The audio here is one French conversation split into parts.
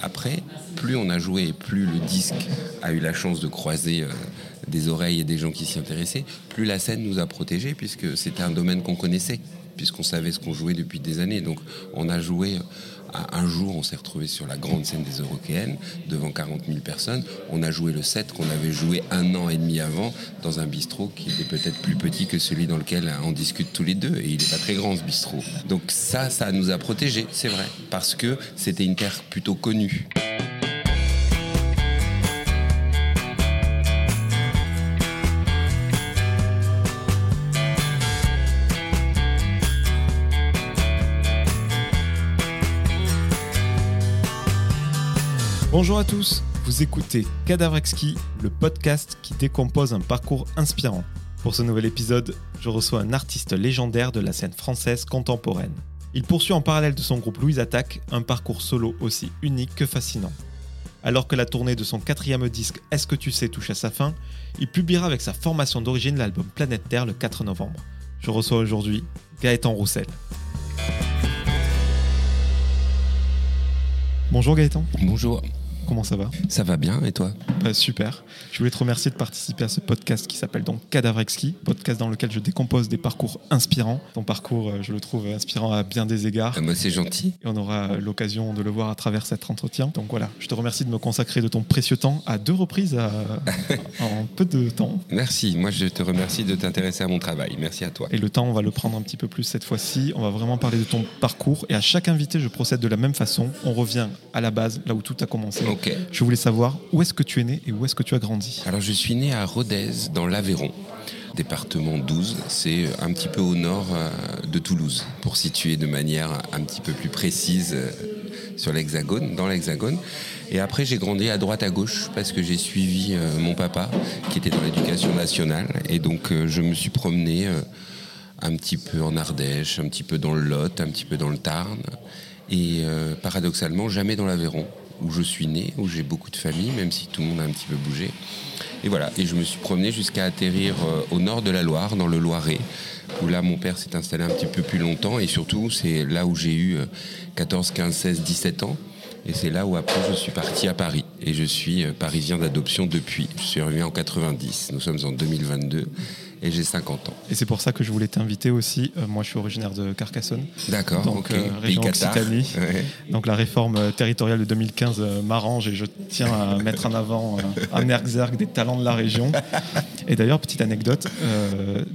Après, plus on a joué et plus le disque a eu la chance de croiser euh, des oreilles et des gens qui s'y intéressaient, plus la scène nous a protégés puisque c'était un domaine qu'on connaissait, puisqu'on savait ce qu'on jouait depuis des années. Donc on a joué un jour, on s'est retrouvé sur la grande scène des Européennes devant 40 000 personnes. On a joué le set qu'on avait joué un an et demi avant dans un bistrot qui était peut-être plus petit que celui dans lequel on discute tous les deux. Et il n'est pas très grand ce bistrot. Donc ça, ça nous a protégés, c'est vrai, parce que c'était une terre plutôt connue. Bonjour à tous, vous écoutez Cadavre le podcast qui décompose un parcours inspirant. Pour ce nouvel épisode, je reçois un artiste légendaire de la scène française contemporaine. Il poursuit en parallèle de son groupe Louise Attaque un parcours solo aussi unique que fascinant. Alors que la tournée de son quatrième disque Est-ce que tu sais touche à sa fin, il publiera avec sa formation d'origine l'album Planète Terre le 4 novembre. Je reçois aujourd'hui Gaëtan Roussel. Bonjour Gaëtan. Bonjour. Comment ça va Ça va bien et toi bah, Super. Je voulais te remercier de participer à ce podcast qui s'appelle donc Cadavre Exquis, podcast dans lequel je décompose des parcours inspirants. Ton parcours, euh, je le trouve inspirant à bien des égards. Ah, moi, c'est gentil. Et on aura l'occasion de le voir à travers cet entretien. Donc voilà, je te remercie de me consacrer de ton précieux temps à deux reprises en peu de temps. Merci. Moi, je te remercie de t'intéresser à mon travail. Merci à toi. Et le temps, on va le prendre un petit peu plus cette fois-ci. On va vraiment parler de ton parcours. Et à chaque invité, je procède de la même façon. On revient à la base, là où tout a commencé. Je voulais savoir où est-ce que tu es né et où est-ce que tu as grandi. Alors je suis né à Rodez, dans l'Aveyron, département 12. C'est un petit peu au nord euh, de Toulouse, pour situer de manière un petit peu plus précise euh, sur l'Hexagone, dans l'Hexagone. Et après, j'ai grandi à droite à gauche parce que j'ai suivi euh, mon papa qui était dans l'éducation nationale. Et donc, je me suis promené un petit peu en Ardèche, un petit peu dans le Lot, un petit peu dans le Tarn. Et paradoxalement, jamais dans l'Aveyron où je suis né, où j'ai beaucoup de famille, même si tout le monde a un petit peu bougé. Et voilà, et je me suis promené jusqu'à atterrir euh, au nord de la Loire, dans le Loiret, où là mon père s'est installé un petit peu plus longtemps, et surtout c'est là où j'ai eu 14, 15, 16, 17 ans. Et c'est là où après je suis parti à Paris. Et je suis euh, parisien d'adoption depuis. Je suis revenu en 90. Nous sommes en 2022 et j'ai 50 ans. Et c'est pour ça que je voulais t'inviter aussi. Euh, moi, je suis originaire de Carcassonne. D'accord, donc euh, région Occitanie. Donc la réforme euh, territoriale de 2015 m'arrange et je tiens à mettre en avant un exergue des talents de la région. Et d'ailleurs, petite anecdote,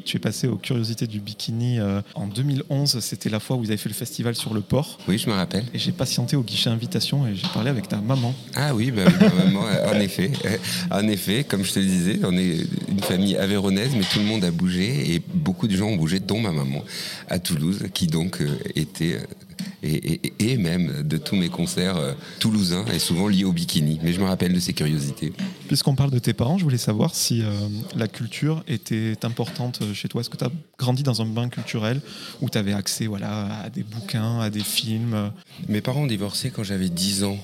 tu es passé aux Curiosités du Bikini en 2011. C'était la fois où vous avez fait le festival sur le port. Oui, je me rappelle. Et j'ai patienté au guichet invitation et j'ai parlé avec ta maman. Ah oui, bah, ma maman, en effet. En effet, comme je te le disais, on est une famille avéronaise, mais tout le monde a bougé et beaucoup de gens ont bougé, dont ma maman, à Toulouse, qui donc euh, était euh, et, même de tous mes concerts euh, toulousains et souvent liés au bikini. Mais je me rappelle de ces curiosités. Puisqu'on parle de tes parents, je voulais savoir si la culture était importante chez toi. Est-ce que tu as grandi dans un bain culturel où tu avais accès voilà, à des bouquins, à des films? Mes parents ont divorcé quand j'avais 10 ans,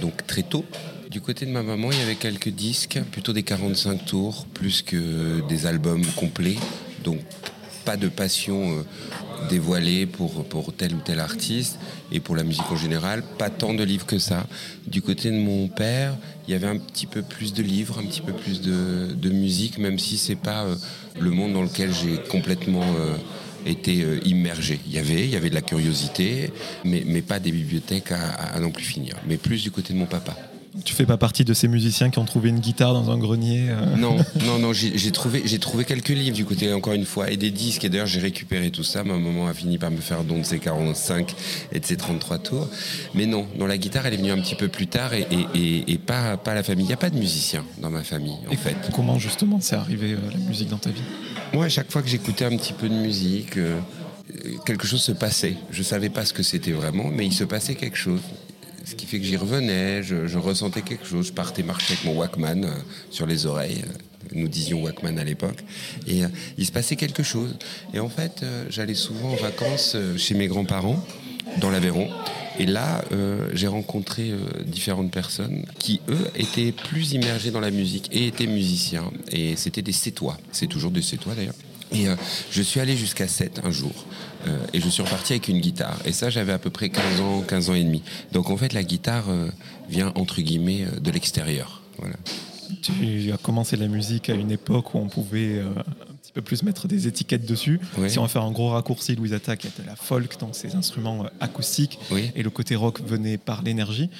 donc très tôt. Du côté de ma maman, il y avait quelques disques, plutôt des 45 tours, plus que des albums complets. Donc pas de passion euh, dévoilée pour, tel ou tel artiste. Et pour la musique en général, pas tant de livres que ça. Du côté de mon père, il y avait un petit peu plus de livres, un petit peu plus de, musique, même si c'est pas euh, le monde dans lequel j'ai complètement... Euh, été immergé. Il y avait, il y avait de la curiosité, mais, pas des bibliothèques à non plus finir. Mais plus du côté de mon papa. Tu fais pas partie de ces musiciens qui ont trouvé une guitare dans un grenier euh Non, non, non, j'ai trouvé, trouvé quelques livres du côté, encore une fois, et des disques. Et d'ailleurs, j'ai récupéré tout ça. Ma maman a fini par me faire don de ses 45 et de ses 33 tours. Mais non, non, la guitare, elle est venue un petit peu plus tard et, et, pas, pas la famille. Il n'y a pas de musiciens dans ma famille, en fait. Comment justement c'est arrivé euh, la musique dans ta vie? Moi, à chaque fois que j'écoutais un petit peu de musique, euh, quelque chose se passait. Je savais pas ce que c'était vraiment, mais il se passait quelque chose ce qui fait que j'y revenais, je, ressentais quelque chose, je partais marcher avec mon Walkman euh, sur les oreilles, euh, nous disions Walkman à l'époque, et euh, il se passait quelque chose. Et en fait, j'allais souvent en vacances chez mes grands-parents, dans l'Aveyron, et là, j'ai rencontré différentes personnes qui, eux, étaient plus immergés dans la musique et étaient musiciens. Et c'était des Sétois. C'est toujours des Sétois d'ailleurs. Et je suis allé jusqu'à 7 un jour. et je suis reparti avec une guitare. Et ça, j'avais à peu près 15 ans, 15 ans et demi. Donc en fait, la guitare vient entre guillemets de l'extérieur. Voilà. Tu as commencé la musique à une époque où on pouvait petit peu plus mettre des étiquettes dessus. Si on va faire un gros raccourci, Louise Attaque était la folk, donc ces instruments euh, acoustiques, et le côté rock venait par l'énergie.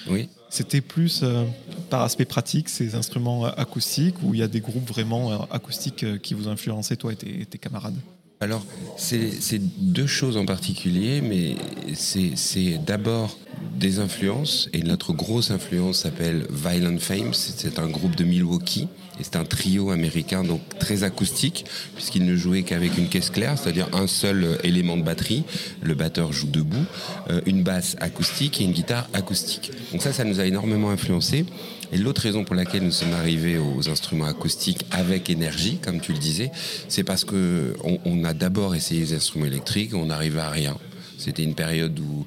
C'était plus euh, par aspect pratique, ces instruments euh, acoustiques, où il y a des groupes vraiment acoustiques qui vous influençaient, toi et tes, camarades? Alors, c'est deux choses en particulier, mais c'est d'abord des influences, et notre grosse influence s'appelle Violent Fames, c'est un groupe de Milwaukee et c'est un trio américain, donc très acoustique, puisqu'il ne jouait qu'avec une caisse claire, c'est-à-dire un seul élément de batterie. Le batteur joue debout, euh, une basse acoustique et une guitare acoustique. Donc ça, ça nous a énormément influencé. Et l'autre raison pour laquelle nous sommes arrivés aux instruments acoustiques avec énergie, comme tu le disais, c'est parce que on, a d'abord essayé les instruments électriques, on n'arrivait à rien. C'était une période où,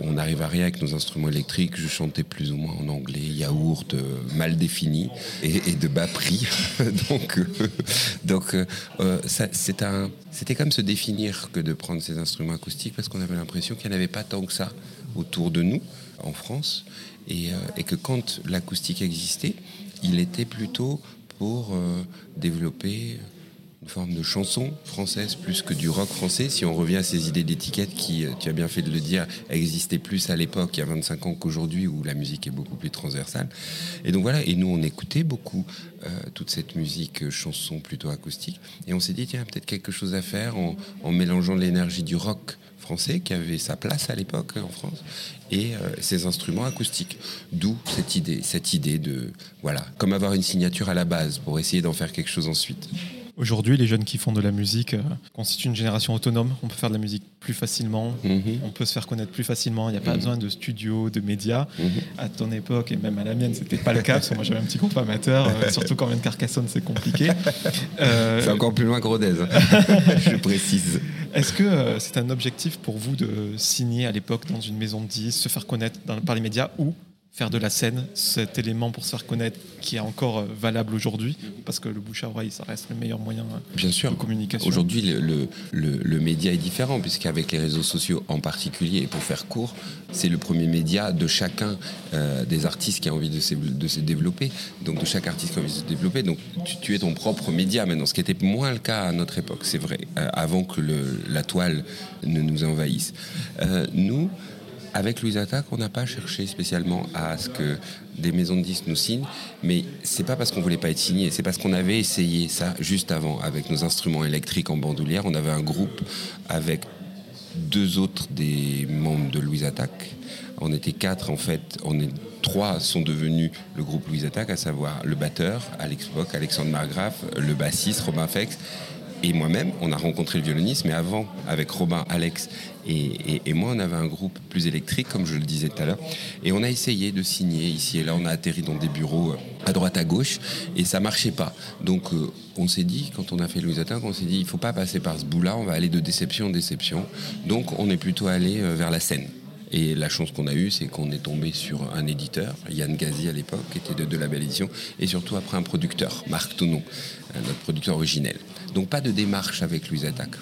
on n'arrivait à rien avec nos instruments électriques. Je chantais plus ou moins en anglais, yaourt, euh, mal défini et, de bas prix. donc, euh, euh, c'était comme se définir que de prendre ces instruments acoustiques parce qu'on avait l'impression qu'il n'y en avait pas tant que ça autour de nous en France et que quand l'acoustique existait, il était plutôt pour développer une forme de chanson française plus que du rock français. Si on revient à ces idées d'étiquette qui, euh, tu as bien fait de le dire, existaient plus à l'époque, il y a 25 ans qu'aujourd'hui, où la musique est beaucoup plus transversale. Et donc voilà, et nous on écoutait beaucoup euh, toute cette musique euh, chanson plutôt acoustique. Et on s'est dit, tiens, peut-être quelque chose à faire en, mélangeant l'énergie du rock français qui avait sa place à l'époque en France et ces instruments acoustiques. D'où cette idée, cette idée de voilà, comme avoir une signature à la base pour essayer d'en faire quelque chose ensuite. Aujourd'hui, les jeunes qui font de la musique euh, constituent une génération autonome. On peut faire de la musique plus facilement, mhm. on peut se faire connaître plus facilement. Il n'y a pas mhm. besoin de studio, de médias. Mhm. À ton époque et même à la mienne, c'était pas le cas parce que moi j'avais un petit groupe amateur. Euh, surtout quand même Carcassonne, c'est compliqué. Euh, c'est encore plus loin que Rodez, je précise. Est-ce que c'est un objectif pour vous de signer à l'époque dans une maison de 10, se faire connaître par les médias ou faire de la scène, cet élément pour se faire connaître qui est encore euh, valable aujourd'hui, parce que le bouche à oreille, ça reste le meilleur moyen euh, Bien sûr. de communication. Aujourd'hui, le, le, le, média est différent, puisqu'avec les réseaux sociaux en particulier, et pour faire court, c'est le premier média de chacun euh, des artistes qui a envie de se, de se, développer, donc de chaque artiste qui a envie de se développer. Donc tu, es ton propre média maintenant, ce qui était moins le cas à notre époque, c'est vrai, avant que la toile ne nous envahisse. nous, avec Louise Attaque, on n'a pas cherché spécialement à ce que des maisons de disques nous signent, mais c'est pas parce qu'on voulait pas être signé, c'est parce qu'on avait essayé ça juste avant avec nos instruments électriques en bandoulière. On avait un groupe avec deux autres des membres de Louise Attaque. On était quatre en fait. On est trois sont devenus le groupe Louise Attaque, à savoir le batteur Alex Bock, Alexandre Margraf, le bassiste Robin Fex et moi-même, on a rencontré le violoniste, mais avant, avec Robin, Alex et, moi, on avait un groupe plus électrique, comme je le disais tout à l'heure, et on a essayé de signer ici et là. On a atterri dans des bureaux euh, à droite, à gauche, et ça marchait pas. Donc, euh, on s'est dit, quand on a fait Louis Atteint, on s'est dit, il faut pas passer par ce bout-là, on va aller de déception en déception. Donc, on est plutôt allé euh, vers la scène. Et la chance qu'on a eue, c'est qu'on est tombé sur un éditeur, Yann Gazi à l'époque, qui était de, la belle édition, et surtout après un producteur, Marc Tonon, notre producteur originel. Donc pas de démarche avec Louise Attaque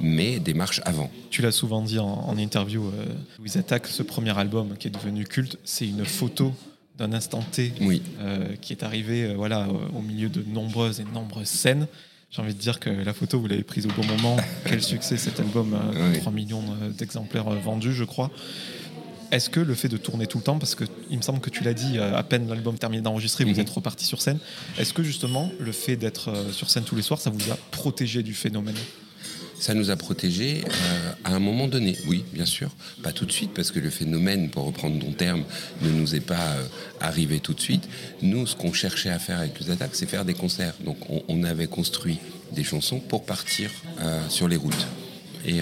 mais démarche avant. Tu l'as souvent dit en, interview, euh, Louise Attaque, ce premier album qui est devenu culte, c'est une photo d'un instant T oui. Euh, qui est arrivé euh, voilà, au milieu de nombreuses et nombreuses scènes. J'ai envie de dire que la photo, vous l'avez prise au bon moment. Quel succès cet album, 3 millions d'exemplaires vendus, je crois. Est-ce que le fait de tourner tout le temps, parce qu'il me semble que tu l'as dit, euh, à peine l'album terminé d'enregistrer, vous mhm. êtes reparti sur scène, est-ce que justement le fait d'être euh, sur scène tous les soirs, ça vous a protégé du phénomène? Ça nous a protégés euh, à un moment donné, oui, bien sûr. Pas tout de suite, parce que le phénomène, pour reprendre ton terme, ne nous est pas arrivé tout de suite. Nous, ce qu'on cherchait à faire avec les attaques, c'est faire des concerts. Donc on, avait construit des chansons pour partir sur les routes. Et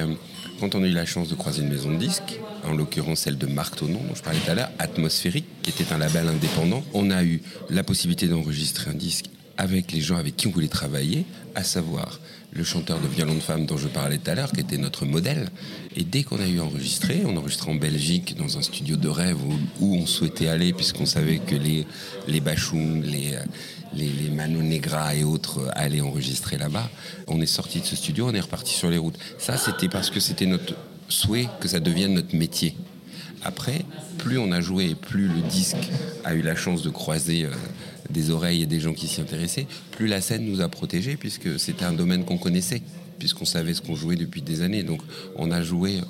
quand on a eu la chance de croiser une maison de disques, en l'occurrence celle de Marc Tonon, dont je parlais tout à l'heure, Atmosphérique, qui était un label indépendant, on a eu la possibilité d'enregistrer un disque avec les gens avec qui on voulait travailler, à savoir le chanteur de violon de femme dont je parlais tout à l'heure, qui était notre modèle. Et dès qu'on a eu enregistré, on enregistrait en Belgique dans un studio de rêve où, on souhaitait aller, puisqu'on savait que les, les les, les, les Negra et autres allaient enregistrer là-bas. On est sorti de ce studio, on est reparti sur les routes. Ça, c'était parce que c'était notre souhait que ça devienne notre métier. Après, plus on a joué, plus le disque a eu la chance de croiser euh, des oreilles et des gens qui s'y intéressaient, plus la scène nous a protégés, puisque c'était un domaine qu'on connaissait, puisqu'on savait ce qu'on jouait depuis des années. Donc on a joué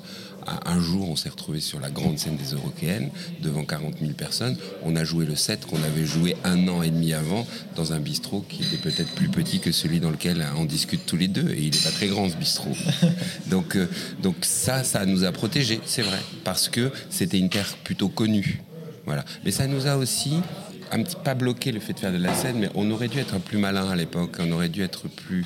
un jour, on s'est retrouvé sur la grande scène des Européennes, devant 40 000 personnes. On a joué le set qu'on avait joué un an et demi avant dans un bistrot qui était peut-être plus petit que celui dans lequel on discute tous les deux. Et il n'est pas très grand ce bistrot. donc, euh, donc ça, ça nous a protégés, c'est vrai, parce que c'était une terre plutôt connue. Voilà. Mais ça nous a aussi un petit pas bloqué le fait de faire de la scène, mais on aurait dû être plus malin à l'époque, on aurait dû être plus,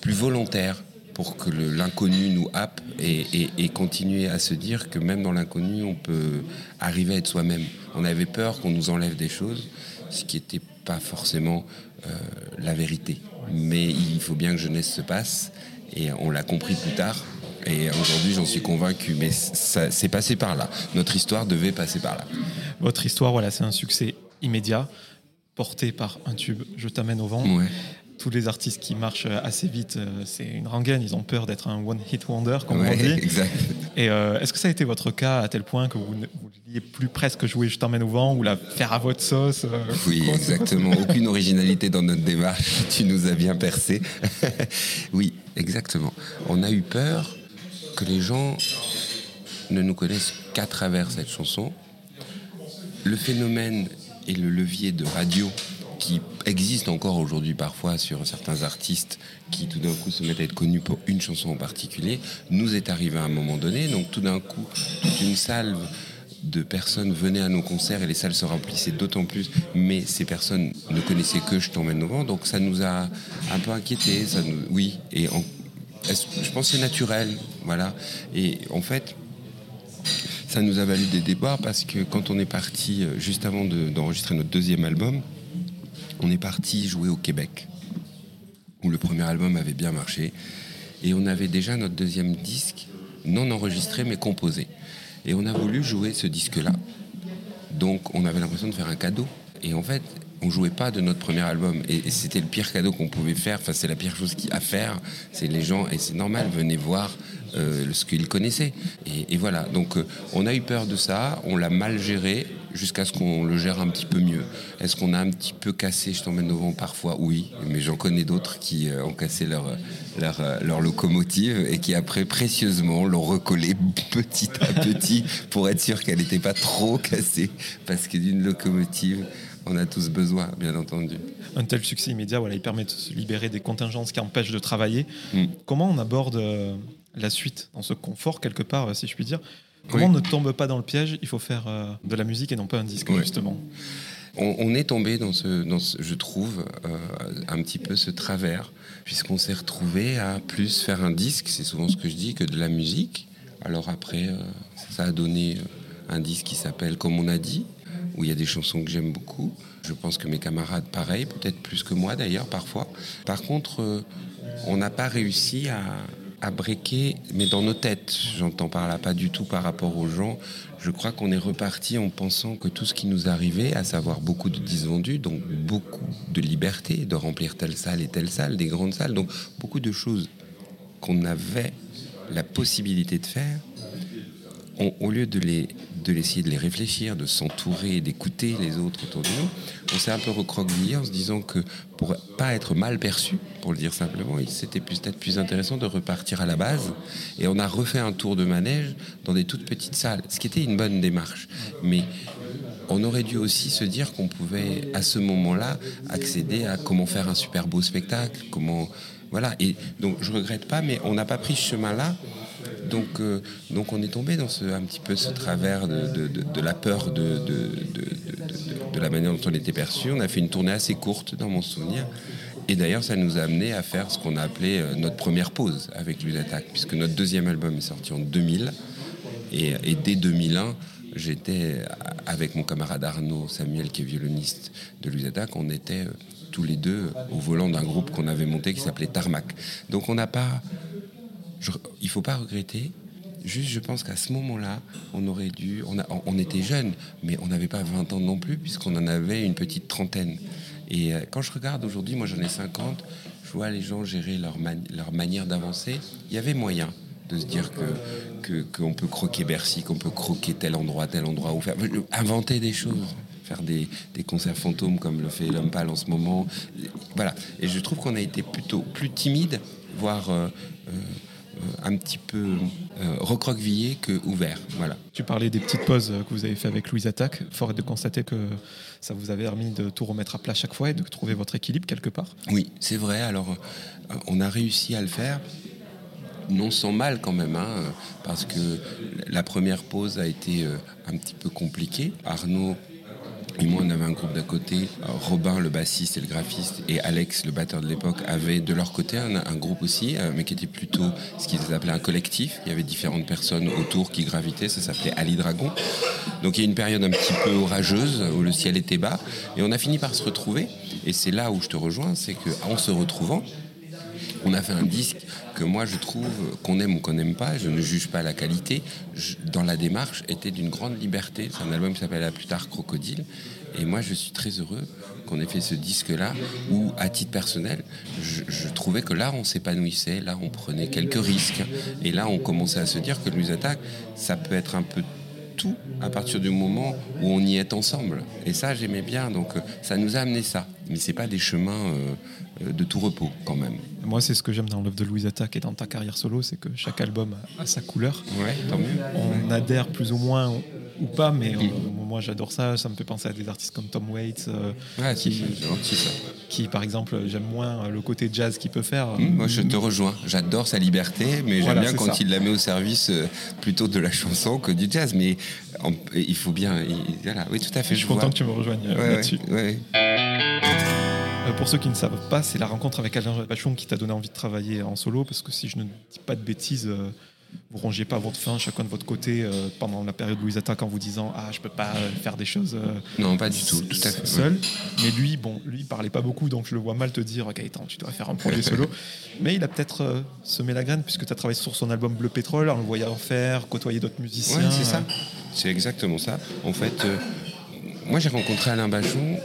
plus volontaire pour que l'inconnu nous happe et, continuer à se dire que même dans l'inconnu, on peut arriver à être soi-même. On avait peur qu'on nous enlève des choses, ce qui n'était pas forcément euh, la vérité. Mais il faut bien que jeunesse se passe, et on l'a compris plus tard. Et aujourd'hui, j'en suis convaincu, mais ça c'est passé par là. Notre histoire devait passer par là. Votre histoire, voilà, c'est un succès immédiat, porté par un tube Je t'amène au vent. Ouais tous les artistes qui marchent assez vite, euh, c'est une rengaine. Ils ont peur d'être un one-hit wonder, comme on dit. Et euh, est-ce que ça a été votre cas à tel point que vous ne vouliez plus presque jouer Je t'emmène au vent ou la faire à votre sauce euh, Oui, exactement. Aucune originalité dans notre démarche. Tu nous as bien percé. oui, exactement. On a eu peur que les gens ne nous connaissent qu'à travers cette chanson. Le phénomène et le levier de radio qui existe encore aujourd'hui parfois sur certains artistes qui tout d'un coup se mettent à être connus pour une chanson en particulier, nous est arrivé à un moment donné. Donc tout d'un coup, toute une salve de personnes venaient à nos concerts et les salles se remplissaient d'autant plus, mais ces personnes ne connaissaient que Je t'emmène au vent, donc ça nous a un peu inquiétés. Oui, et je pense que c'est naturel, voilà. Et en fait, ça nous a valu des débats parce que quand on est parti euh, juste avant d'enregistrer notre deuxième album, on est parti jouer au Québec, où le premier album avait bien marché. Et on avait déjà notre deuxième disque, non enregistré, mais composé. Et on a voulu jouer ce disque-là. Donc on avait l'impression de faire un cadeau. Et en fait, on jouait pas de notre premier album. Et, c'était le pire cadeau qu'on pouvait faire. Enfin, c'est la pire chose à faire. C'est les gens, et c'est normal, venez voir euh, ce qu'ils connaissaient. Et, voilà. Donc, euh, on a eu peur de ça. On l'a mal géré jusqu'à ce qu'on le gère un petit peu mieux. Est-ce qu'on a un petit peu cassé Je t'emmène au vent parfois? Oui, mais j'en connais d'autres qui euh, ont cassé leur, leur, leur, locomotive et qui après précieusement l'ont recollé petit à petit pour être sûr qu'elle n'était pas trop cassée. Parce que d'une locomotive, on a tous besoin, bien entendu. Un tel succès immédiat, voilà, il permet de se libérer des contingences qui empêchent de travailler. Hmm. Comment on aborde euh, la suite dans ce confort, quelque part, euh, si je puis dire? Comment on ne tombe pas dans le piège Il faut faire euh, de la musique et non pas un disque, justement. On, est tombé dans ce, dans je trouve, un petit peu ce travers, puisqu'on s'est retrouvé à plus faire un disque, c'est souvent ce que je dis, que de la musique. Alors après, ça a donné un disque qui s'appelle Comme on a dit, où il y a des chansons que j'aime beaucoup. Je pense que mes camarades, pareil, peut-être plus que moi d'ailleurs parfois. Par contre, euh, on n'a pas réussi à, breaker, mais dans nos têtes, j'entends par là, pas du tout par rapport aux gens. Je crois qu'on est reparti en pensant que tout ce qui nous arrivait, à savoir beaucoup de disvendus, donc beaucoup de liberté de remplir telle salle et telle salle, des grandes salles, donc beaucoup de choses qu'on avait la possibilité de faire, au lieu de les de l'essayer de les réfléchir, de s'entourer, d'écouter les autres autour de nous, on s'est un peu recroquevillé en se disant que pour pas être mal perçu, pour le dire simplement, c'était peut-être plus intéressant de repartir à la base. Et on a refait un tour de manège dans des toutes petites salles, ce qui était une bonne démarche. Mais on aurait dû aussi se dire qu'on pouvait, à ce moment-là, accéder à comment faire un super beau spectacle, comment voilà. Et donc je regrette pas, mais on n'a pas pris ce chemin-là donc, euh, donc on est tombé dans un petit peu ce travers de, la peur de, la manière dont on était perçu. On a fait une tournée assez courte dans mon souvenir. Et d'ailleurs, ça nous a amené à faire ce qu'on a appelé euh, notre première pause avec Attack, puisque notre deuxième album est sorti en 2000. Et, dès 2001, j'étais avec mon camarade Arnaud Samuel, qui est violoniste de Louis Attaque, on était tous les deux au volant d'un groupe qu'on avait monté qui s'appelait Tarmac. Donc on n'a pas. Je- il faut pas regretter. Juste, je pense qu'à ce moment-là, on aurait dû. On, on était jeunes, mais on n'avait pas 20 ans non plus, puisqu'on en avait une petite trentaine. Et euh, quand je regarde aujourd'hui, moi j'en ai 50, je vois les gens gérer leur, leur manière d'avancer. Il y avait moyen de se dire que qu'on peut croquer Bercy, qu'on peut croquer tel endroit, tel endroit, ou faire inventer des choses, faire des, des concerts fantômes comme le fait l'homme pâle en ce moment. Voilà. Et je trouve qu'on a été plutôt plus timide, voire euh, euh, un petit peu euh, recroquevillé que ouvert. Voilà. Tu parlais des petites pauses que vous avez fait avec Louise Attaque. Fort est de constater que ça vous avait permis de tout remettre à plat chaque fois et de trouver votre équilibre quelque part. Oui, c'est vrai. Alors, euh, on a réussi à le faire. Non sans mal quand même, hein, parce que la première pause a été euh, un petit peu compliquée. Arnaud et moi, on avait un groupe d'à côté. Robin, le bassiste et le graphiste, et Alex, le batteur de l'époque, avaient de leur côté un, un groupe aussi, euh, mais qui était plutôt ce qu'ils appelaient un collectif. Il y avait différentes personnes autour qui gravitaient. Ça s'appelait Ali Dragon. Donc il y a une période un petit peu orageuse où le ciel était bas, et on a fini par se retrouver. Et c'est là où je te rejoins, c'est qu'en se retrouvant, on a fait un disque que moi je trouve qu'on aime ou qu'on n'aime pas, je ne juge pas la qualité, dans la démarche était d'une grande liberté. C'est un album qui s'appelle plus tard Crocodile. Et moi je suis très heureux qu'on ait fait ce disque-là où, à titre personnel, je, trouvais que là on s'épanouissait, là on prenait quelques risques. Et là on commençait à se dire que Louise Attaque, ça peut être un peu tout à partir du moment où on y est ensemble. Et ça, j'aimais bien. Donc, euh, ça nous a amené ça. Mais c'est pas des chemins euh, euh, de tout repos, quand même. Moi, c'est ce que j'aime dans l'œuvre de Louise Attaque et dans ta carrière solo, c'est que chaque album a, sa couleur. Ouais, tant mieux. On adhère plus ou moins ou pas, mais euh, moi j'adore ça. Ça me fait penser à des artistes comme Tom Waits, euh, Ouais, qui, c'est c'est gentil ça. qui, par exemple, j'aime moins le côté jazz qu'il peut faire. Hum, moi, je te rejoins. J'adore sa liberté, mais j'aime bien quand ça. il la met au service euh, plutôt de la chanson que du jazz. Mais il faut bien. il- voilà. Oui, tout à fait. Je suis vois. content que tu me rejoignes euh, Ouais, là-dessus. ouais. Euh, pour ceux qui ne savent pas, c'est la rencontre avec Alain Bachon qui t'a donné envie de travailler en solo, parce que si je ne dis pas de bêtises, euh, vous rongiez pas votre fin chacun de votre côté euh, pendant la période Louise Attaque en vous disant ah je peux pas euh, faire des choses euh, Non, pas du tout. Tout à fait. seul. Mais lui, bon, lui il parlait pas beaucoup, donc je le vois mal te dire Gaëtan, tu dois faire un projet solo. Mais il a peut-être euh, semé la graine puisque tu as travaillé sur son album Bleu Pétrole en le voyant faire, côtoyer d'autres musiciens. Ouais, c'est ça. C'est exactement ça. En fait, moi j'ai rencontré Alain Bachon,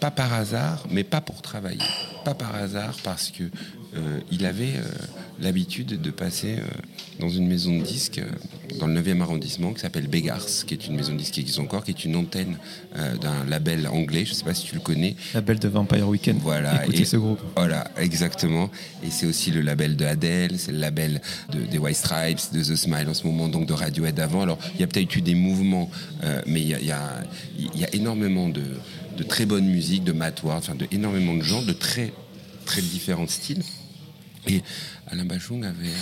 pas par hasard, mais pas pour travailler. Pas par hasard, parce que euh, il avait euh, l'habitude de passer euh, dans une maison de disques dans le 9e arrondissement qui s'appelle Begars, qui est une maison de disques qui existe encore, qui est une antenne d'un label anglais, je ne sais pas si tu le connais, La belle de Vampire Weekend. voilà. Écoutez et- ce groupe. Voilà, exactement. Et c'est aussi le label de Adele, c'est le label de, des White Stripes, de The Smile en ce moment, donc de Radiohead avant. Alors, il y a peut-être eu des mouvements, mais il y a, il y, a, il y a énormément de, de très bonne musique, de Matt Ward, enfin, de énormément de gens, de très, très différents styles. Et Alain Bachung avait,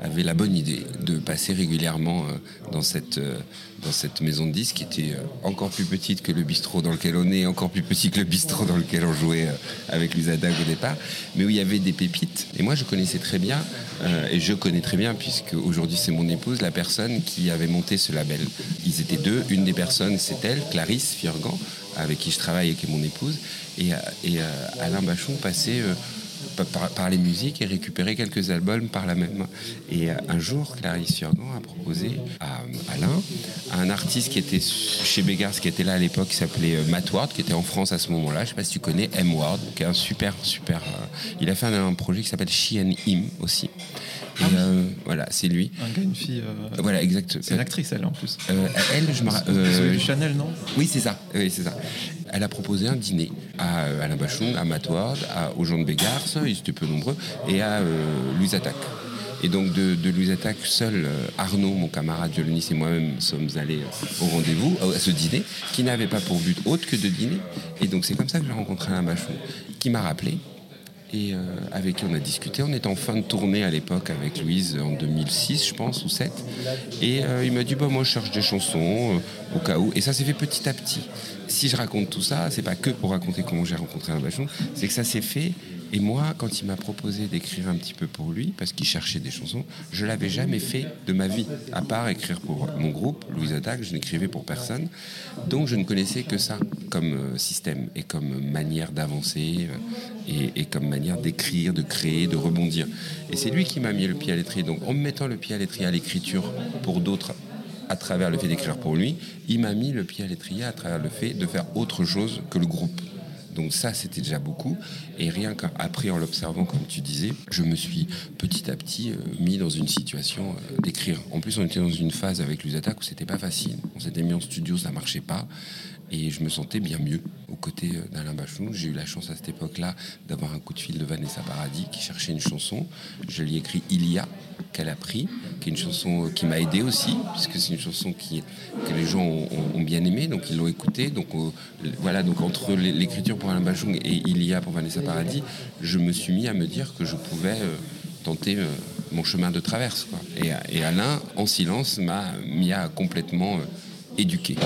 avait la bonne idée de passer régulièrement euh, dans cette, euh, dans cette maison de disques qui était euh, encore plus petite que le bistrot dans lequel on est, encore plus petit que le bistrot dans lequel on jouait avec Lusadag au départ, mais où il y avait des pépites. Et moi, je connaissais très bien, et je connais très bien, puisque aujourd'hui c'est mon épouse, la personne qui avait monté ce label. Ils étaient deux. Une des personnes, c'est elle, Clarisse Fiergan, avec qui je travaille et qui est mon épouse. Et, et Alain Bachon passait par- les musiques et récupérer quelques albums par la même. Et euh, un jour, Clarisse Furgan a proposé à euh, Alain, un artiste qui était chez Begars, qui était là à l'époque, qui s'appelait euh, Matt Ward, qui était en France à ce moment-là. Je sais pas si tu connais M Ward, qui est un super, super. il a fait un, un projet qui s'appelle She and Him aussi. Et euh, voilà, c'est lui. Un gars, une fille. euh, Voilà, exact. C'est une actrice, elle, en plus. Euh, elle, je me euh, de Chanel, non? Oui, c'est ça. Oui, c'est ça. Elle a proposé un dîner à Alain Bachung, à Matt Ward, à, aux gens de Begars, ils étaient peu nombreux, et à Louise Attaque. Et donc de, de Louise Attaque, seul Arnaud, mon camarade violoniste et moi-même sommes allés au rendez-vous, à ce dîner, qui n'avait pas pour but autre que de dîner. Et donc c'est comme ça que j'ai rencontré Alain Bachung, qui m'a rappelé et euh, avec qui on a discuté. On était en fin de tournée à l'époque avec Louise en 2006, je pense, ou 7. Et euh, il m'a dit bah, Moi, je cherche des chansons euh, au cas où. Et ça s'est fait petit à petit. Si je raconte tout ça, c'est pas que pour raconter comment j'ai rencontré un bachon, c'est que ça s'est fait Et moi, quand il m'a proposé d'écrire un petit peu pour lui, parce qu'il cherchait des chansons, je l'avais jamais fait de ma vie, à part écrire pour mon groupe, Louise Attaque, je n'écrivais pour personne. Donc je ne connaissais que ça comme euh, système et comme manière d'avancer euh, et, comme manière d'écrire, de créer, de rebondir. Et c'est lui qui m'a mis le pied à l'étrier. Donc en me mettant le pied à l'étrier à l'écriture pour d'autres à travers le fait d'écrire pour lui, il m'a mis le pied à l'étrier à travers le fait de faire autre chose que le groupe. Donc ça, c'était déjà beaucoup. Et rien qu'après, en l'observant, comme tu disais, je me suis petit à petit euh, mis dans une situation euh, d'écrire. En plus, on était dans une phase avec l'USATAC où c'était pas facile. On s'était mis en studio, ça marchait pas. Et je me sentais bien mieux aux côtés euh, d'Alain Bachon. J'ai eu la chance à cette époque-là d'avoir un coup de fil de Vanessa Paradis qui cherchait une chanson. Je lui ai écrit Il y a, qu'elle a pris, qui est une chanson euh, qui m'a aidé aussi, puisque c'est une chanson qui, que les gens ont, bien aimée, donc ils l'ont écoutée. Donc euh, voilà, donc entre l'écriture pour Alain Bachon et Il y a pour Vanessa Paradis, je me suis mis à me dire que je pouvais tenter mon chemin de traverse. Et, Alain, en silence, m'a complètement éduquer.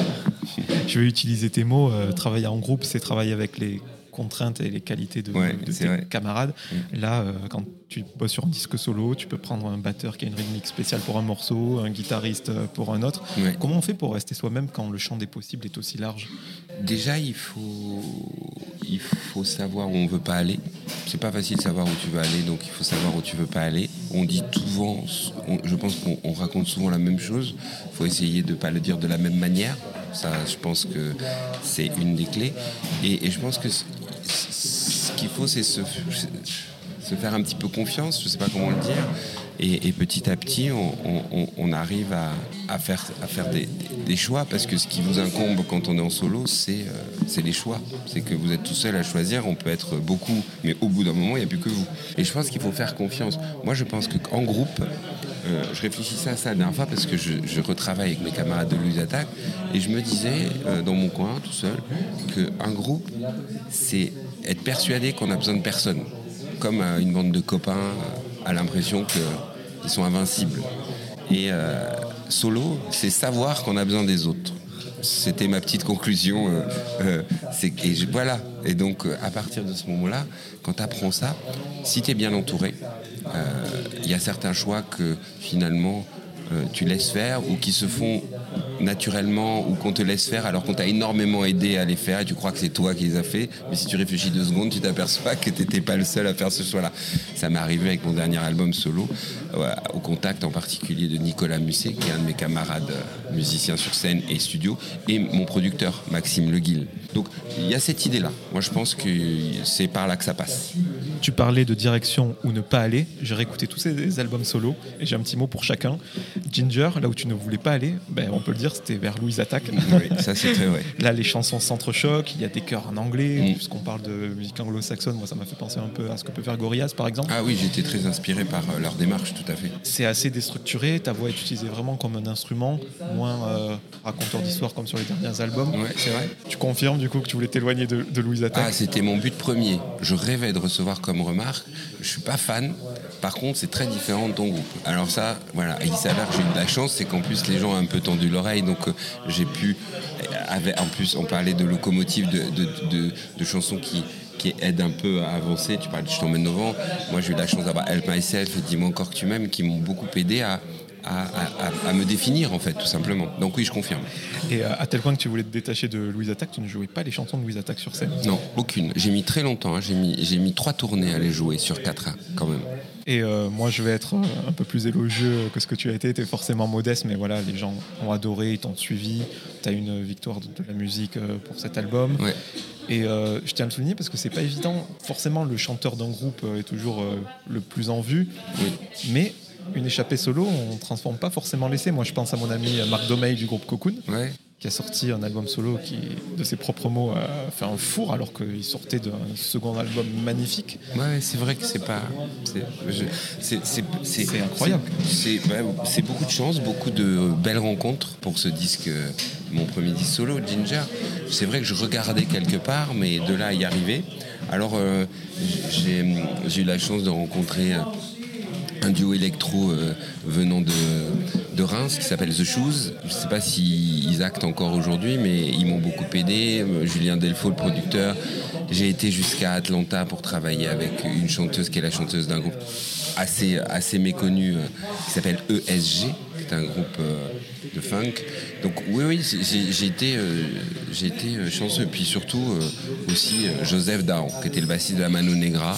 Je vais utiliser tes mots. Euh, travailler en groupe, c'est travailler avec les contraintes et les qualités de, tes camarades. Mm. Là, euh, quand tu bosses sur un disque solo, tu peux prendre un batteur qui a une rythmique spéciale pour un morceau, un guitariste pour un autre. Comment on fait pour rester soi-même quand le champ des possibles est aussi large? Déjà, il faut, il faut savoir où on veut pas aller. C'est pas facile de savoir où tu veux aller, donc il faut savoir où tu veux pas aller. On dit souvent, je pense qu'on raconte souvent la même chose. Il faut essayer de pas le dire de la même manière. Ça, je pense que c'est une des clés. Et, et je pense que ce qu'il faut, c'est se se faire un petit peu confiance, je ne sais pas comment le dire. Et, petit à petit, on, arrive à, faire, des, choix parce que ce qui vous incombe quand on est en solo, euh, c'est les choix. C'est que vous êtes tout seul à choisir, on peut être beaucoup, mais au bout d'un moment, il n'y a plus que vous. Et je pense qu'il faut faire confiance. Moi, je pense qu'en groupe, euh, je réfléchissais à ça la dernière fois parce que je, retravaille avec mes camarades de Louis et je me disais, euh, dans mon coin, tout seul, qu'un groupe, c'est être persuadé qu'on a besoin de personne comme euh, une bande de copains a l'impression qu'ils sont invincibles. Et euh, solo, c'est savoir qu'on a besoin des autres. C'était ma petite conclusion. Euh, voilà. Et donc, à partir de ce moment-là, quand tu apprends ça, si tu es bien entouré, il y a certains choix que finalement tu laisses faire ou qui se font naturellement ou qu'on te laisse faire alors qu'on t'a énormément aidé à les faire et tu crois que c'est toi qui les as fait. Mais si tu réfléchis deux secondes, tu t'aperçois que tu n'étais pas le seul à faire ce choix-là. Ça m'est arrivé avec mon dernier album solo, au contact en particulier de Nicolas Musset, qui est un de mes camarades euh, musiciens sur scène et studio, et mon producteur, Maxime Leguil. Donc il y a cette idée-là. Moi je pense que c'est par là que ça passe. Tu parlais de direction ou ne pas aller. J'ai réécouté tous ces albums solo et j'ai un petit mot pour chacun. Ginger, là où tu ne voulais pas aller, ben, on peut le dire, c'était vers Louise Attaque. Oui, ça c'est vrai. Là, les chansons s'entrechoquent, il y a des chœurs en anglais, mm. puisqu'on parle de musique anglo-saxonne, moi ça m'a fait penser un peu à ce que peut faire Gorillaz par exemple. Ah oui, j'étais très inspiré par euh, leur démarche, tout à fait. C'est assez déstructuré, ta voix est utilisée vraiment comme un instrument, moins euh, raconteur d'histoire comme sur les derniers albums. Ouais, c'est vrai. Tu confirmes du coup que tu voulais t'éloigner de, Louise Attaque? Ah, c'était mon but premier. Je rêvais de recevoir comme remarque, je suis pas fan, par contre, c'est très différent de ton groupe. Alors ça, voilà, il s'avère que j'ai de la chance, c'est qu'en plus les gens ont un peu tendu l'oreille, donc euh, j'ai pu, euh, en plus on parlait de locomotive, de, chansons qui, qui aident un peu à avancer. Tu parles de Je t'emmène au vent. Moi, j'ai eu la chance d'avoir Help Myself et Dis-moi encore que tu m'aimes qui m'ont beaucoup aidé à, à, me définir, en fait, tout simplement. Donc oui, je confirme. Et euh, à tel point que tu voulais te détacher de Louise Attaque, tu ne jouais pas les chansons de Louise Attaque sur scène? Non, aucune. J'ai mis très longtemps. Hein. J'ai mis, j'ai mis trois tournées à les jouer sur quatre, quand même. Et euh, moi, je vais être euh, un peu plus élogieux que ce que tu as été. Tu es forcément modeste, mais voilà, les gens ont adoré, ils t'ont suivi. Tu as une victoire de, la musique pour cet album. Et je tiens à le souligner parce que c'est pas évident. Forcément, le chanteur d'un groupe est toujours le plus en vue. Oui. Mais une échappée solo, on ne transforme pas forcément l'essai. Moi, je pense à mon ami Marc Domeil du groupe Cocoon, qui a sorti un album solo qui, de ses propres mots, a fait un four alors qu'il sortait d'un second album magnifique. Ouais, c'est vrai que c'est pas. C'est incroyable. C'est beaucoup de chance, beaucoup de belles rencontres pour ce disque, mon premier disque solo, Ginger. C'est vrai que je regardais quelque part, mais de là à y arriver. Alors, euh, j'ai eu la chance de rencontrer un duo électro euh, venant de, Reims qui s'appelle The Shoes. Je ne sais pas s'ils ils actent encore aujourd'hui, mais ils m'ont beaucoup aidé. Julien Delfaux, le producteur. J'ai été jusqu'à Atlanta pour travailler avec une chanteuse qui est la chanteuse d'un groupe assez, assez méconnu qui s'appelle ESG, qui est un groupe de funk. Donc oui, oui, j'ai été, j'ai été chanceux. Puis surtout aussi Joseph Dahan, qui était le bassiste de la Mano Negra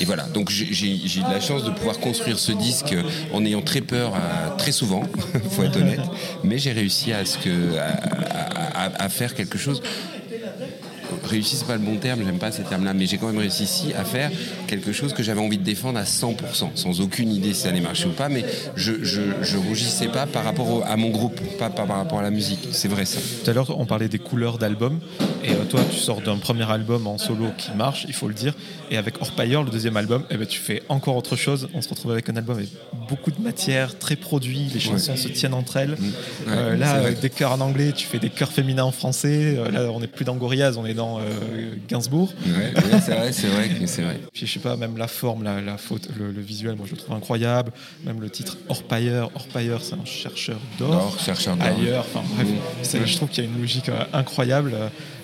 et voilà, donc j'ai eu la chance de pouvoir construire ce disque en ayant très peur très souvent, faut être honnête, mais j'ai réussi à, ce que, à, faire quelque chose réussi, c'est pas le bon terme, j'aime pas ces termes-là, mais j'ai quand même réussi ici à faire quelque chose que j'avais envie de défendre à 100%, sans aucune idée si ça allait marcher ou pas, mais je, rougissais pas par rapport à mon groupe, pas, par rapport à la musique. C'est vrai ça. Tout à l'heure, on parlait des couleurs d'album, et euh, toi, tu sors d'un premier album en solo qui marche, il faut le dire, et avec Orpailleur, le deuxième album, eh ben, tu fais encore autre chose. On se retrouve avec un album avec beaucoup de matière, très produit, les chansons se tiennent entre elles. Mm. Euh, là, avec des chœurs en anglais, tu fais des chœurs féminins en français. Euh, là, on n'est plus dans Gorillaz, on est dans Gainsbourg. Ouais, c'est vrai, c'est vrai, c'est vrai. Puis, je sais pas, même la forme, la, la faute, le, visuel, moi je le trouve incroyable. Même le titre Orpailleur, Orpailleur, c'est un chercheur d'or. chercheur d'or. Ailleurs, enfin bref, mm. je trouve qu'il y a une logique incroyable.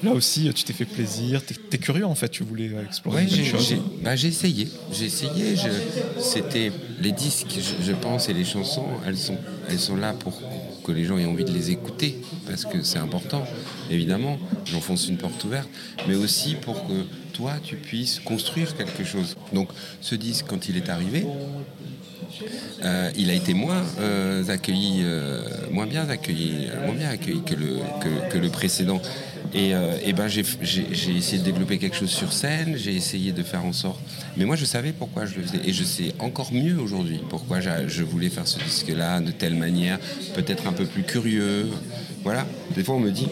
Là aussi, tu t'es fait plaisir, tu es, curieux en fait, tu voulais explorer ouais, choses. Bah, j'ai essayé, j'ai essayé. C'était les disques, je, pense, et les chansons, elles sont, elles sont là pour que les gens aient envie de les écouter, parce que c'est important, évidemment. J'enfonce une porte ouverte, mais aussi pour que toi, tu puisses construire quelque chose. Donc, ce disque, quand il est arrivé, euh, il a été moins euh, accueilli, euh, moins bien accueilli, moins bien accueilli que le, précédent. Et, euh, ben j'ai essayé de développer quelque chose sur scène, j'ai essayé de faire en sorte. Mais moi, je savais pourquoi je le faisais. Et je sais encore mieux aujourd'hui pourquoi je voulais faire ce disque-là de telle manière, peut-être un peu plus curieux. Voilà. Des fois, on me dit.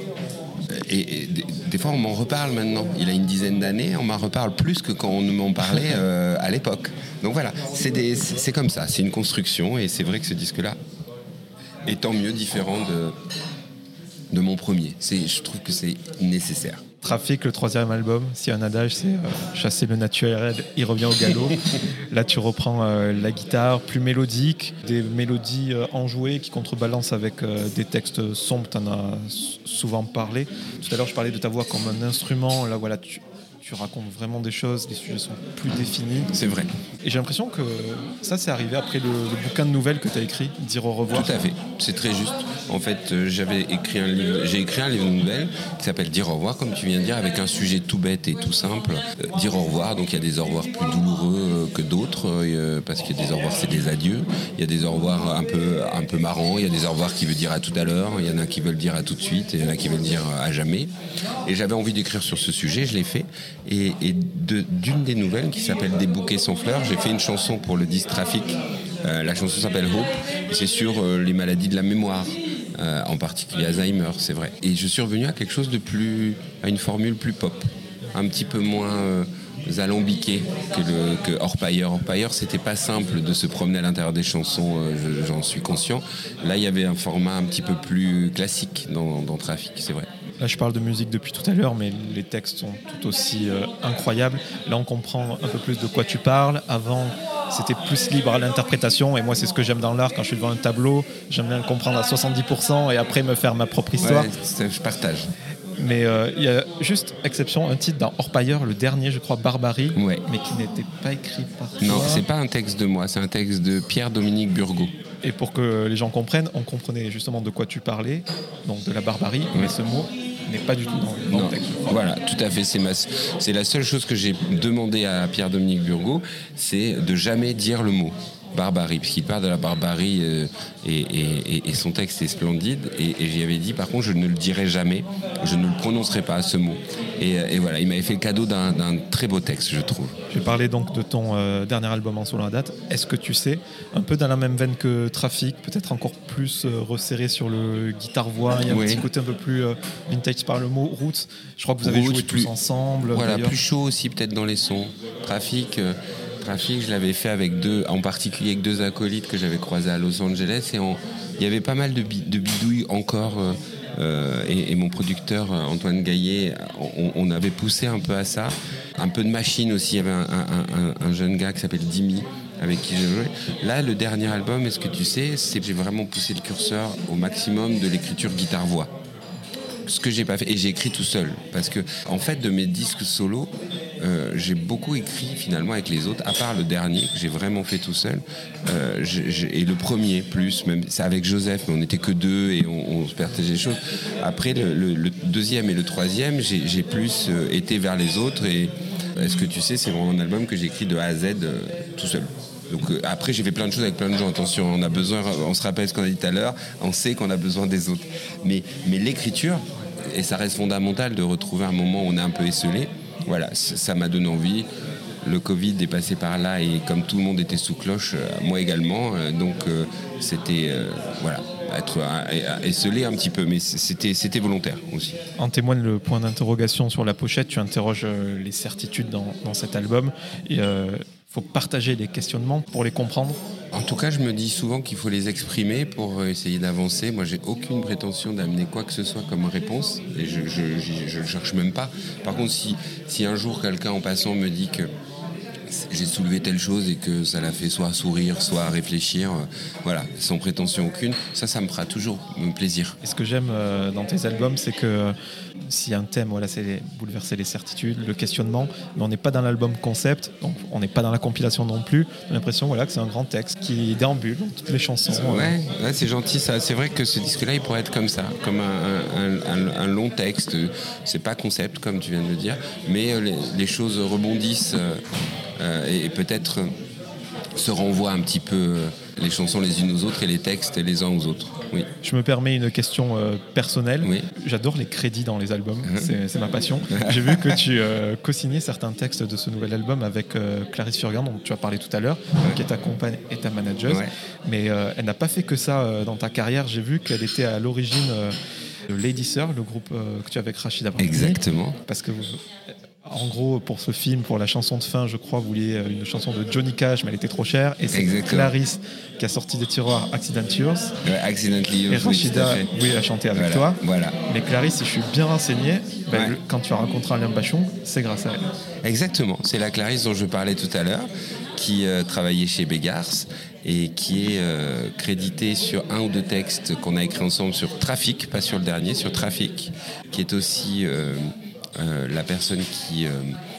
Et, des, fois, on m'en reparle maintenant. Il a une dizaine d'années, on m'en reparle plus que quand on m'en parlait euh, à l'époque. Donc voilà, c'est comme ça. C'est une construction. Et c'est vrai que ce disque-là est tant mieux différent de de mon premier. Je trouve que c'est nécessaire. Trafic, le troisième album, si un adage, c'est euh, chasser le naturel, il revient au galop. Là, tu reprends euh, la guitare plus mélodique, des mélodies euh, enjouées qui contrebalancent avec des textes sombres, tu en as souvent parlé. Tout à l'heure, je parlais de ta voix comme un instrument. Là, voilà, tu, tu racontes vraiment des choses, les sujets sont plus définis. C'est vrai. Et j'ai l'impression que ça, c'est arrivé après le, bouquin de nouvelles que tu as écrit, Dire au revoir. Tout à fait, c'est très juste. En fait, euh, j'avais écrit un livre, j'ai écrit un livre de nouvelles qui s'appelle Dire au revoir, comme tu viens de dire, avec un sujet tout bête et tout simple. Euh, dire au revoir, donc il y a des au revoir plus douloureux euh, que d'autres, parce qu'il y a des au revoir, c'est des adieux. Il y a des au revoir un peu, un peu marrants, il y a des au revoir qui veulent dire à tout à l'heure, il y en a qui veulent dire à tout de suite, et il y en a qui veulent dire à jamais. Et j'avais envie d'écrire sur ce sujet, je l'ai fait. Et, d'une des nouvelles qui s'appelle Des bouquets sans fleurs, j'ai fait une chanson pour le disque Trafic. Euh, la chanson s'appelle Hope et c'est sur euh, les maladies de la mémoire. Euh, en particulier Alzheimer, c'est vrai. Et je suis revenu à quelque chose de plus, à une formule plus pop, un petit peu moins alambiqué que, le, que Orpailleur. Orpailleur, c'était pas simple de se promener à l'intérieur des chansons, j'en suis conscient. Là, il y avait un format un petit peu plus classique dans, dans Trafic, c'est vrai. Là, je parle de musique depuis tout à l'heure, mais les textes sont tout aussi euh, incroyables. Là, on comprend un peu plus de quoi tu parles. Avant, c'était plus libre à l'interprétation. Et moi, c'est ce que j'aime dans l'art. Quand je suis devant un tableau, j'aime bien le comprendre à 70% et après me faire ma propre histoire. je partage. Mais euh, il y a juste exception, un titre dans Orpailleur, le dernier, je crois, Barbarie, mais qui n'était pas écrit par toi. Non, c'est pas un texte de moi, c'est un texte de Pierre-Dominique Burgot. Et pour que les gens comprennent, on comprenait justement de quoi tu parlais, donc de la barbarie, mais ce mot n'est pas du tout dans, le texte. Voilà, tout à fait. C'est la seule chose que j'ai demandé à Pierre-Dominique Burgot, c'est de jamais dire le mot barbarie, puisqu'il parle de la barbarie euh, et, son texte est splendide. Et, j'y avais dit, par contre, je ne le dirai jamais, je ne le prononcerai pas, ce mot. Et, voilà, il m'avait fait le cadeau d'un très beau texte, je trouve. Je vais parler donc de ton euh, dernier album en solo à date. Est-ce que tu sais, un peu dans la même veine que Trafic, peut-être encore plus euh, resserré sur le guitare-voix, il y a un petit côté un peu plus vintage par le mot, Roots. Je crois que vous avez joué plus, tous ensemble. Voilà, plus chaud aussi peut-être dans les sons. Trafic Je l'avais fait avec deux, en particulier avec deux acolytes que j'avais croisés à Los Angeles et il y avait pas mal de, bidouilles encore. Euh, euh, et, mon producteur euh, Antoine Gaillet, on, avait poussé un peu à ça. Un peu de machine aussi. Il y avait un, jeune gars qui s'appelle Dimi avec qui j'ai joué. Là, le dernier album, est-ce que tu sais, c'est que j'ai vraiment poussé le curseur au maximum de l'écriture guitare-voix ce que j'ai pas fait. Et j'ai écrit tout seul. Parce que en fait de mes disques solo euh, j'ai beaucoup écrit finalement avec les autres. À part le dernier que j'ai vraiment fait tout seul euh, et le premier plus même c'est avec Joseph mais on n'était que deux et on, se partageait les choses. Après le, deuxième et le troisième j'ai plus euh, été vers les autres et est-ce que tu sais c'est vraiment un album que j'ai écrit de A à Z tout seul. Donc après j'ai fait plein de choses avec plein de gens. Attention, on a besoin, on se rappelle ce qu'on a dit tout à l'heure, on sait qu'on a besoin des autres. Mais, mais l'écriture, et ça reste fondamental de retrouver un moment où on est un peu esselé. Voilà, ça m'a donné envie. Le Covid est passé par là et comme tout le monde était sous cloche, euh, moi également, euh, donc euh, c'était voilà être esselé un petit peu, mais c'était volontaire aussi. En témoigne le point d'interrogation sur la pochette. Tu interroges les certitudes dans, cet album. Et, faut partager les questionnements pour les comprendre En tout cas, je me dis souvent qu'il faut les exprimer pour essayer d'avancer. Moi, j'ai aucune prétention d'amener quoi que ce soit comme réponse et je ne cherche même pas. Par contre, si, si un jour quelqu'un en passant me dit que j'ai soulevé telle chose et que ça l'a fait soit sourire, soit réfléchir. Euh, voilà, sans prétention aucune. Ça, ça me fera toujours plaisir. Et ce que j'aime euh, dans tes albums, c'est que euh, si un thème, voilà, c'est bouleverser les certitudes, le questionnement, mais on n'est pas dans l'album concept, donc on n'est pas dans la compilation non plus. J'ai l'impression voilà, que c'est un grand texte qui déambule dans toutes les chansons. Ouais, c'est gentil ça. C'est vrai que ce disque-là, il pourrait être comme ça, comme un, long texte. C'est pas concept, comme tu viens de le dire, mais les, choses rebondissent. Euh, et, peut-être se renvoient un petit peu euh, les chansons les unes aux autres et les textes les uns aux autres. Oui. Je me permets une question euh, personnelle. Oui. J'adore les crédits dans les albums, uh-huh. c'est ma passion. J'ai vu que tu co-signais certains textes de ce nouvel album avec Clarisse Furgan, dont tu as parlé tout à l'heure, qui est ta compagne et ta manager. Mais elle n'a pas fait que ça dans ta carrière. J'ai vu qu'elle était à l'origine de Lady Sir, le groupe que tu as avec Rachida Exactement. Parce que vous, en gros, pour ce film, pour la chanson de fin, je crois, vous vouliez euh, une chanson de Johnny Cash, mais elle était trop chère. Et c'est Clarisse qui a sorti des tiroirs Accident Yours. Accidentally Et Rachida oui, a chanté avec toi. Voilà. Mais Clarisse, si je suis bien renseigné, ben, quand tu as rencontré Alain Bachon, c'est grâce à elle. Exactement. C'est la Clarisse dont je parlais tout à l'heure, qui euh, travaillait chez Begars et qui est euh, créditée sur un ou deux textes qu'on a écrits ensemble sur Trafic, pas sur le dernier, sur Trafic, qui est aussi euh, la personne qui euh,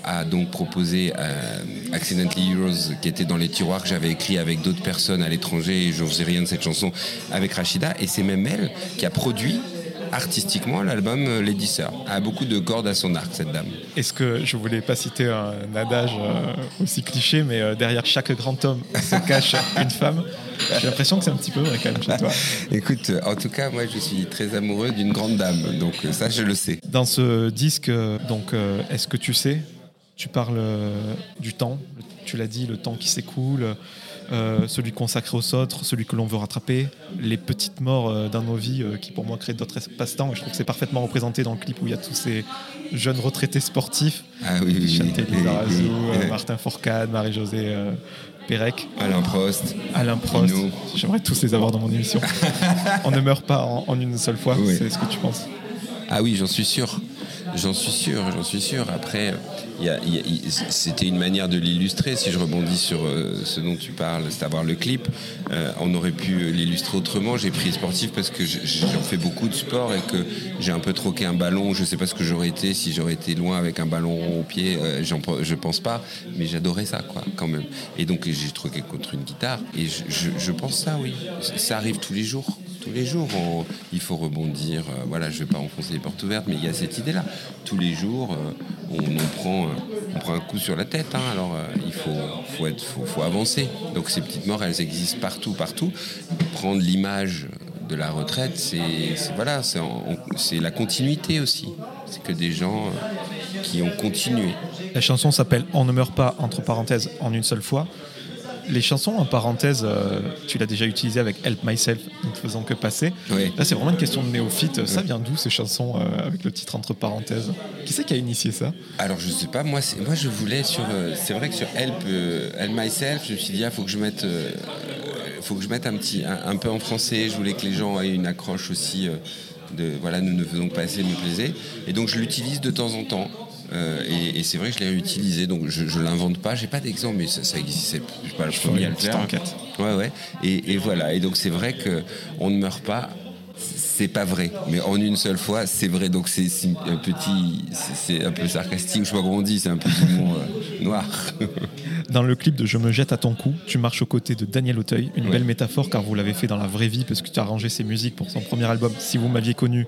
a donc proposé euh, Accidentally Heroes, qui était dans les tiroirs que j'avais écrit avec d'autres personnes à l'étranger, et je ne faisais rien de cette chanson, avec Rachida, et c'est même elle qui a produit artistiquement l'album Lady Sir. a beaucoup de cordes à son arc, cette dame. Est-ce que je voulais pas citer un adage aussi cliché, mais derrière chaque grand homme se cache une femme? J'ai l'impression que c'est un petit peu vrai quand même chez toi. Écoute, en tout cas, moi je suis très amoureux d'une grande dame, donc ça je le sais. Dans ce disque, donc, euh, est-ce que tu sais? Tu parles euh, du temps, tu l'as dit, le temps qui s'écoule. Euh, celui consacré aux autres, celui que l'on veut rattraper, les petites morts dans nos vies qui pour moi créent d'autres espaces-temps. Et je trouve que c'est parfaitement représenté dans le clip où il y a tous ces jeunes retraités sportifs. Ah oui, oui, Martin Fourcade, Marie-Josée Pérec. Alain Prost. Alain Prost. J'aimerais tous les avoir dans mon émission. On ne meurt pas en, une seule fois, c'est ce que tu penses. Ah oui, j'en suis sûr. J'en suis sûr, j'en suis sûr. Après, c'était une manière de l'illustrer. Si je rebondis sur euh, ce dont tu parles, c'est à voir le clip, euh, on aurait pu l'illustrer autrement. J'ai pris sportif parce que j'en fais beaucoup de sport et que j'ai un peu troqué un ballon. Je ne sais pas ce que j'aurais été si j'aurais été loin avec un ballon rond au pied. Euh, je pense pas, mais j'adorais ça, quoi, quand même. Et donc j'ai troqué contre une guitare. Et je pense ça, oui. Ça arrive tous les jours tous les jours. il faut rebondir. Euh, voilà, je ne vais pas enfoncer les portes ouvertes, mais il y a cette idée-là. Tous les jours, euh, on, prend, on prend un coup sur la tête. Hein. alors, euh, il faut, faut, être, faut, avancer. Donc, ces petites morts, elles existent partout, partout. Prendre l'image de la retraite, c'est voilà, c'est la continuité aussi. C'est que des gens qui ont continué. La chanson s'appelle On ne meurt pas, entre parenthèses, en une seule fois les chansons en parenthèse, euh, tu l'as déjà utilisé avec Help Myself, ne faisant que passer. Là, c'est vraiment une question de néophyte. Ça vient d'où ces chansons euh, avec le titre entre parenthèses? Qui c'est qui a initié ça? Alors, je sais pas. Moi, moi je voulais sur. Euh, c'est vrai que sur Help, Help Myself, je me suis dit, il ah, faut que je mette. faut que je mette un petit un, peu en français. Je voulais que les gens aient une accroche aussi de voilà nous ne faisons que passer, nous plaisait. Et donc je l'utilise de temps en temps. Euh, et, et c'est vrai que je l'ai réutilisé, donc je, je l'invente pas. J'ai pas d'exemple, mais ça, ça existe. Je suis pas le premier à le faire. enquête. Ouais, ouais. Et, et voilà. Et donc c'est vrai que on ne meurt pas. C'est pas vrai, mais en une seule fois, c'est vrai. Donc c'est un petit, c'est c'est un peu sarcastique. Je sais pas comment on dit. C'est un peu d'humour euh, noir. Dans le clip de Je me jette à ton cou, tu marches aux côtés de Daniel Auteuil, une Ouais. belle métaphore car vous l'avez fait dans la vraie vie parce que tu as arrangé ses musiques pour son premier album Si vous m'aviez connu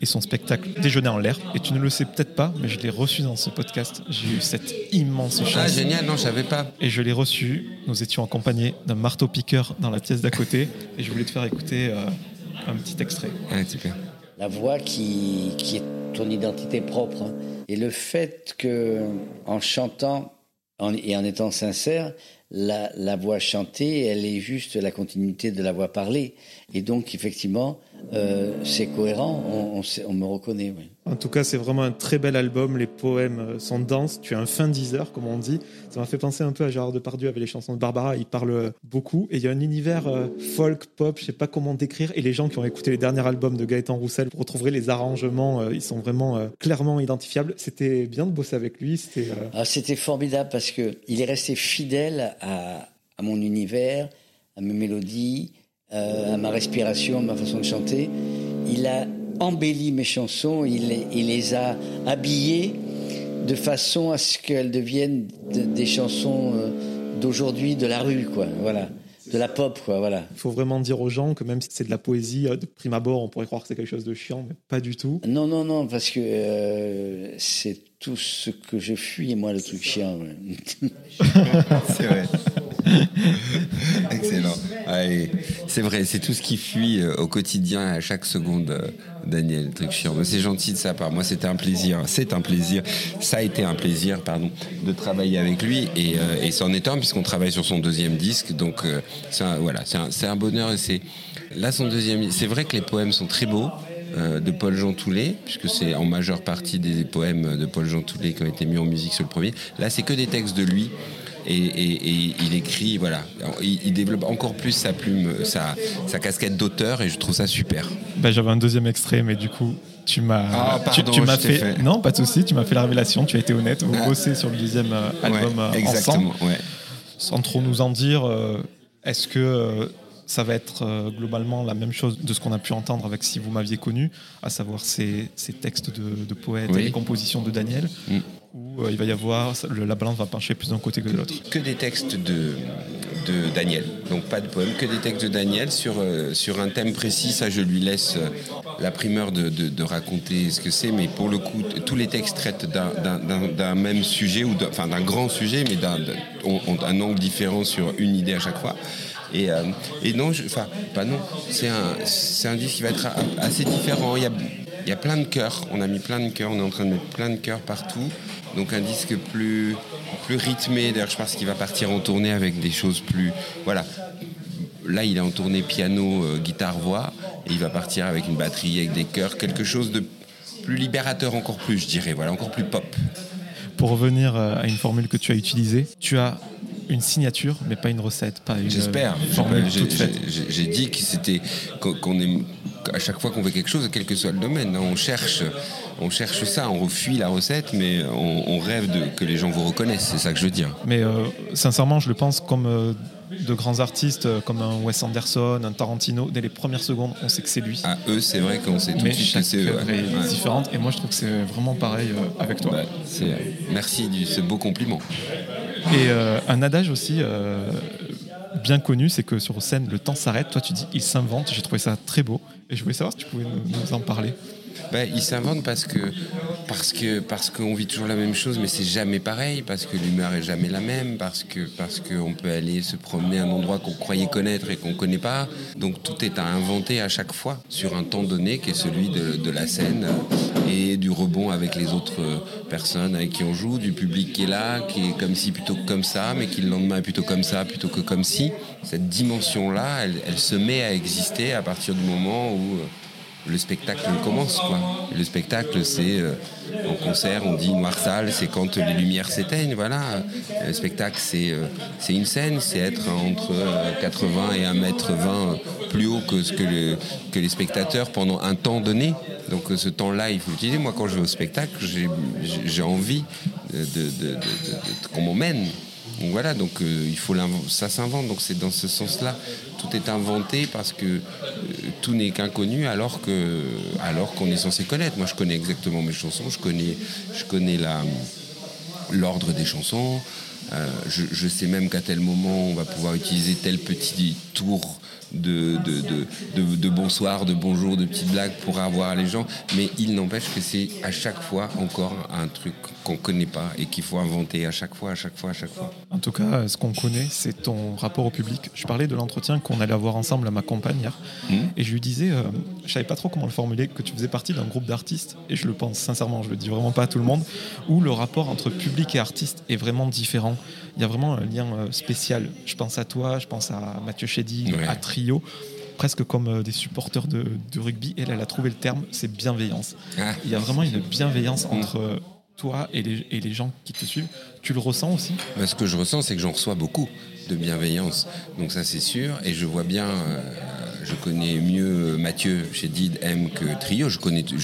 et son spectacle Déjeuner en l'air. Et tu ne le sais peut-être pas, mais je l'ai reçu dans ce podcast. J'ai eu cette immense chance. Ah génial. Non, je savais pas. Et je l'ai reçu. Nous étions accompagnés d'un marteau-piqueur dans la pièce d'à côté. Et je voulais te faire écouter euh, un petit extrait. Ah, super. la voix qui, qui est ton identité propre. hein. Et le fait que, en chantant en- et en étant sincère, la, la voix chantée, elle est juste la continuité de la voix parlée. Et donc, effectivement, euh, c'est cohérent, on, on, sait- on me reconnaît. Oui. En tout cas, c'est vraiment un très bel album. Les poèmes euh, sont denses. Tu es un fin diseur, comme on dit. Ça m'a fait penser un peu à Gérard Depardieu avec les chansons de Barbara. Il parle euh, beaucoup. Et il y a un univers euh, folk, pop, je sais pas comment décrire. Et les gens qui ont écouté les derniers albums de Gaëtan Roussel retrouveraient les arrangements. euh, ils sont vraiment clairement identifiables. C'était bien de bosser avec lui. C'était. Ah, C'était formidable parce que il est resté fidèle à, à mon univers, à mes mélodies, euh, à ma respiration, à ma façon de chanter. Il a embelli mes chansons, il, les- il les a habillées de façon à ce qu'elles deviennent de- des chansons euh, d'aujourd'hui, de la rue, quoi. Voilà, de la pop, quoi. Voilà. Il faut vraiment dire aux gens que même si c'est de la poésie, euh, de prime abord, on pourrait croire que c'est quelque chose de chiant, mais pas du tout. Non, non, non, parce que euh, c'est tout ce que je fuis, moi, le truc chiant. ouais. C'est vrai. Excellent. C'est vrai, c'est tout ce qui fuit euh, au quotidien, à chaque seconde, euh, Daniel, truc c'est gentil de sa part. Moi, c'était un plaisir. C'est un plaisir. Ça a été un plaisir, pardon, de travailler avec lui. Et, euh, c'en est un, puisqu'on travaille sur son deuxième disque. Donc, voilà, c'est un, bonheur. Et c'est là son deuxième. C'est vrai que les poèmes sont très beaux. de Paul-Jean Toulet, puisque c'est en majeure partie des poèmes de Paul-Jean Toulet qui ont été mis en musique sur le premier. Là, c'est que des textes de lui. Et, et- et il écrit, voilà, il, il développe encore plus sa plume, sa, sa casquette d'auteur, et je trouve ça super. Ben, J'avais un deuxième extrait, mais du coup, tu m'as. Ah, tu, m'as fait... fait. Non, pas de souci. Tu m'as fait la révélation. Tu as été honnête. Vous Ah. bossez sur le deuxième euh, album Ouais, euh, exactement, ensemble. ouais. Sans trop nous en dire, euh, est-ce que euh, ça va être globalement la même chose de ce qu'on a pu entendre avec Si vous m'aviez connu, à savoir ces, ces textes de, de poètes Oui. et les compositions de Daniel, Mm. Où euh, il va y avoir le- la balance va pencher plus d'un côté que de l'autre. Que des textes de, de Daniel, donc pas de poèmes, que des textes de Daniel sur, euh, sur un thème précis. Ça, je lui laisse euh, la primeur de, de- de raconter ce que c'est, mais pour le coup, tous les textes traitent d'un- même sujet, ou d'un- enfin d'un grand sujet, mais d'un angle différent sur une idée à chaque fois. Et, euh, et non, enfin, pas non, c'est un, un disque qui va être assez différent. Il y a, il y a plein de chœurs, on a mis plein de chœurs, on est en train de mettre plein de chœurs partout. Donc un disque plus, plus rythmé. D'ailleurs, je pense qu'il va partir en tournée avec des choses plus. Voilà. Là, il est en tournée piano, euh, guitare, voix. Et il va partir avec une batterie, avec des chœurs, quelque chose de plus libérateur encore plus, je dirais. Voilà, encore plus pop. Pour revenir euh, à une formule que tu as utilisée, tu as une signature, mais pas une recette, pas une J'espère. euh, formule J'ai- dit que c'était qu'on qu'on aime à chaque fois qu'on fait quelque chose, quel que soit le domaine, hein, on cherche, on cherche ça, on refuit la recette, mais on, on rêve de, que les gens vous reconnaissent. C'est ça que je veux dire. Mais euh, sincèrement, je le pense comme euh, de grands artistes, euh, comme un Wes Anderson, un Tarantino. Dès les premières secondes, on sait que c'est lui. À eux, c'est vrai qu'on sait tout de mais suite que c'est eux. œuvre ouais. est Ouais. différente. Et moi, je trouve que c'est vraiment pareil euh, avec toi. C'est- merci de ce beau compliment. Et un adage aussi bien connu, c'est que sur scène, le temps s'arrête. Toi, tu dis il s'invente. J'ai trouvé ça très beau. Et je voulais savoir si tu pouvais nous, nous en parler. Ben, ils s'inventent parce que parce que parce qu'on vit toujours la même chose, mais c'est jamais pareil, parce que l'humeur est jamais la même, parce que parce qu'on peut aller se promener à un endroit qu'on croyait connaître et qu'on connaît pas. Donc tout est à inventer à chaque fois sur un temps donné qui est celui de, la scène et du rebond avec les autres personnes avec qui on joue, du public qui est là, qui est comme si plutôt que comme ça, mais qui le lendemain est plutôt comme ça plutôt que comme si. Cette dimension là, elle, elle se met à exister à partir du moment où le spectacle commence. Quoi. Le spectacle, c'est euh, en concert, on dit noir c'est quand les lumières s'éteignent. Voilà. Le spectacle, c'est euh, une scène, c'est être entre 80 et 1m20 plus haut que ce que, que les spectateurs pendant un temps donné. Donc ce temps-là, il faut l'utiliser. Moi, quand je vais au spectacle, j'ai envie de, qu'on m'emmène. Donc voilà, donc euh, il faut ça s'invente. Donc c'est dans ce sens-là, tout est inventé parce que euh, tout n'est qu'inconnu alors qu'on est censé connaître. Moi, je connais exactement mes chansons, je connais l'ordre des chansons. Euh, je, sais même qu'à tel moment on va pouvoir utiliser tel petit tour de, bonsoir, de bonjour, de petites blagues pour avoir les gens. Mais il n'empêche que c'est à chaque fois encore un truc qu'on ne connaît pas et qu'il faut inventer à chaque fois, à chaque fois, à chaque fois. En tout cas, ce qu'on connaît, c'est ton rapport au public. Je parlais de l'entretien qu'on allait avoir ensemble à ma compagne hier. Hmm. Et je lui disais, euh, je savais pas trop comment le formuler, que tu faisais partie d'un groupe d'artistes. Et je le pense sincèrement, je le dis vraiment pas à tout le monde, où le rapport entre public et artiste est vraiment différent. Il y a vraiment un lien euh, spécial. Je pense à toi, je pense à Mathieu Chédy, à Trio presque comme euh, des supporters de, rugby. Elle, elle a trouvé le terme, c'est bienveillance. Ah. Il y a vraiment une bienveillance entre toi et les, gens qui te suivent. Tu le ressens aussi? Bah, Ce que je ressens, c'est que j'en reçois beaucoup de bienveillance. Donc ça, c'est sûr. Et je vois bien, euh, je connais mieux Mathieu chez Did M que Trio. Je,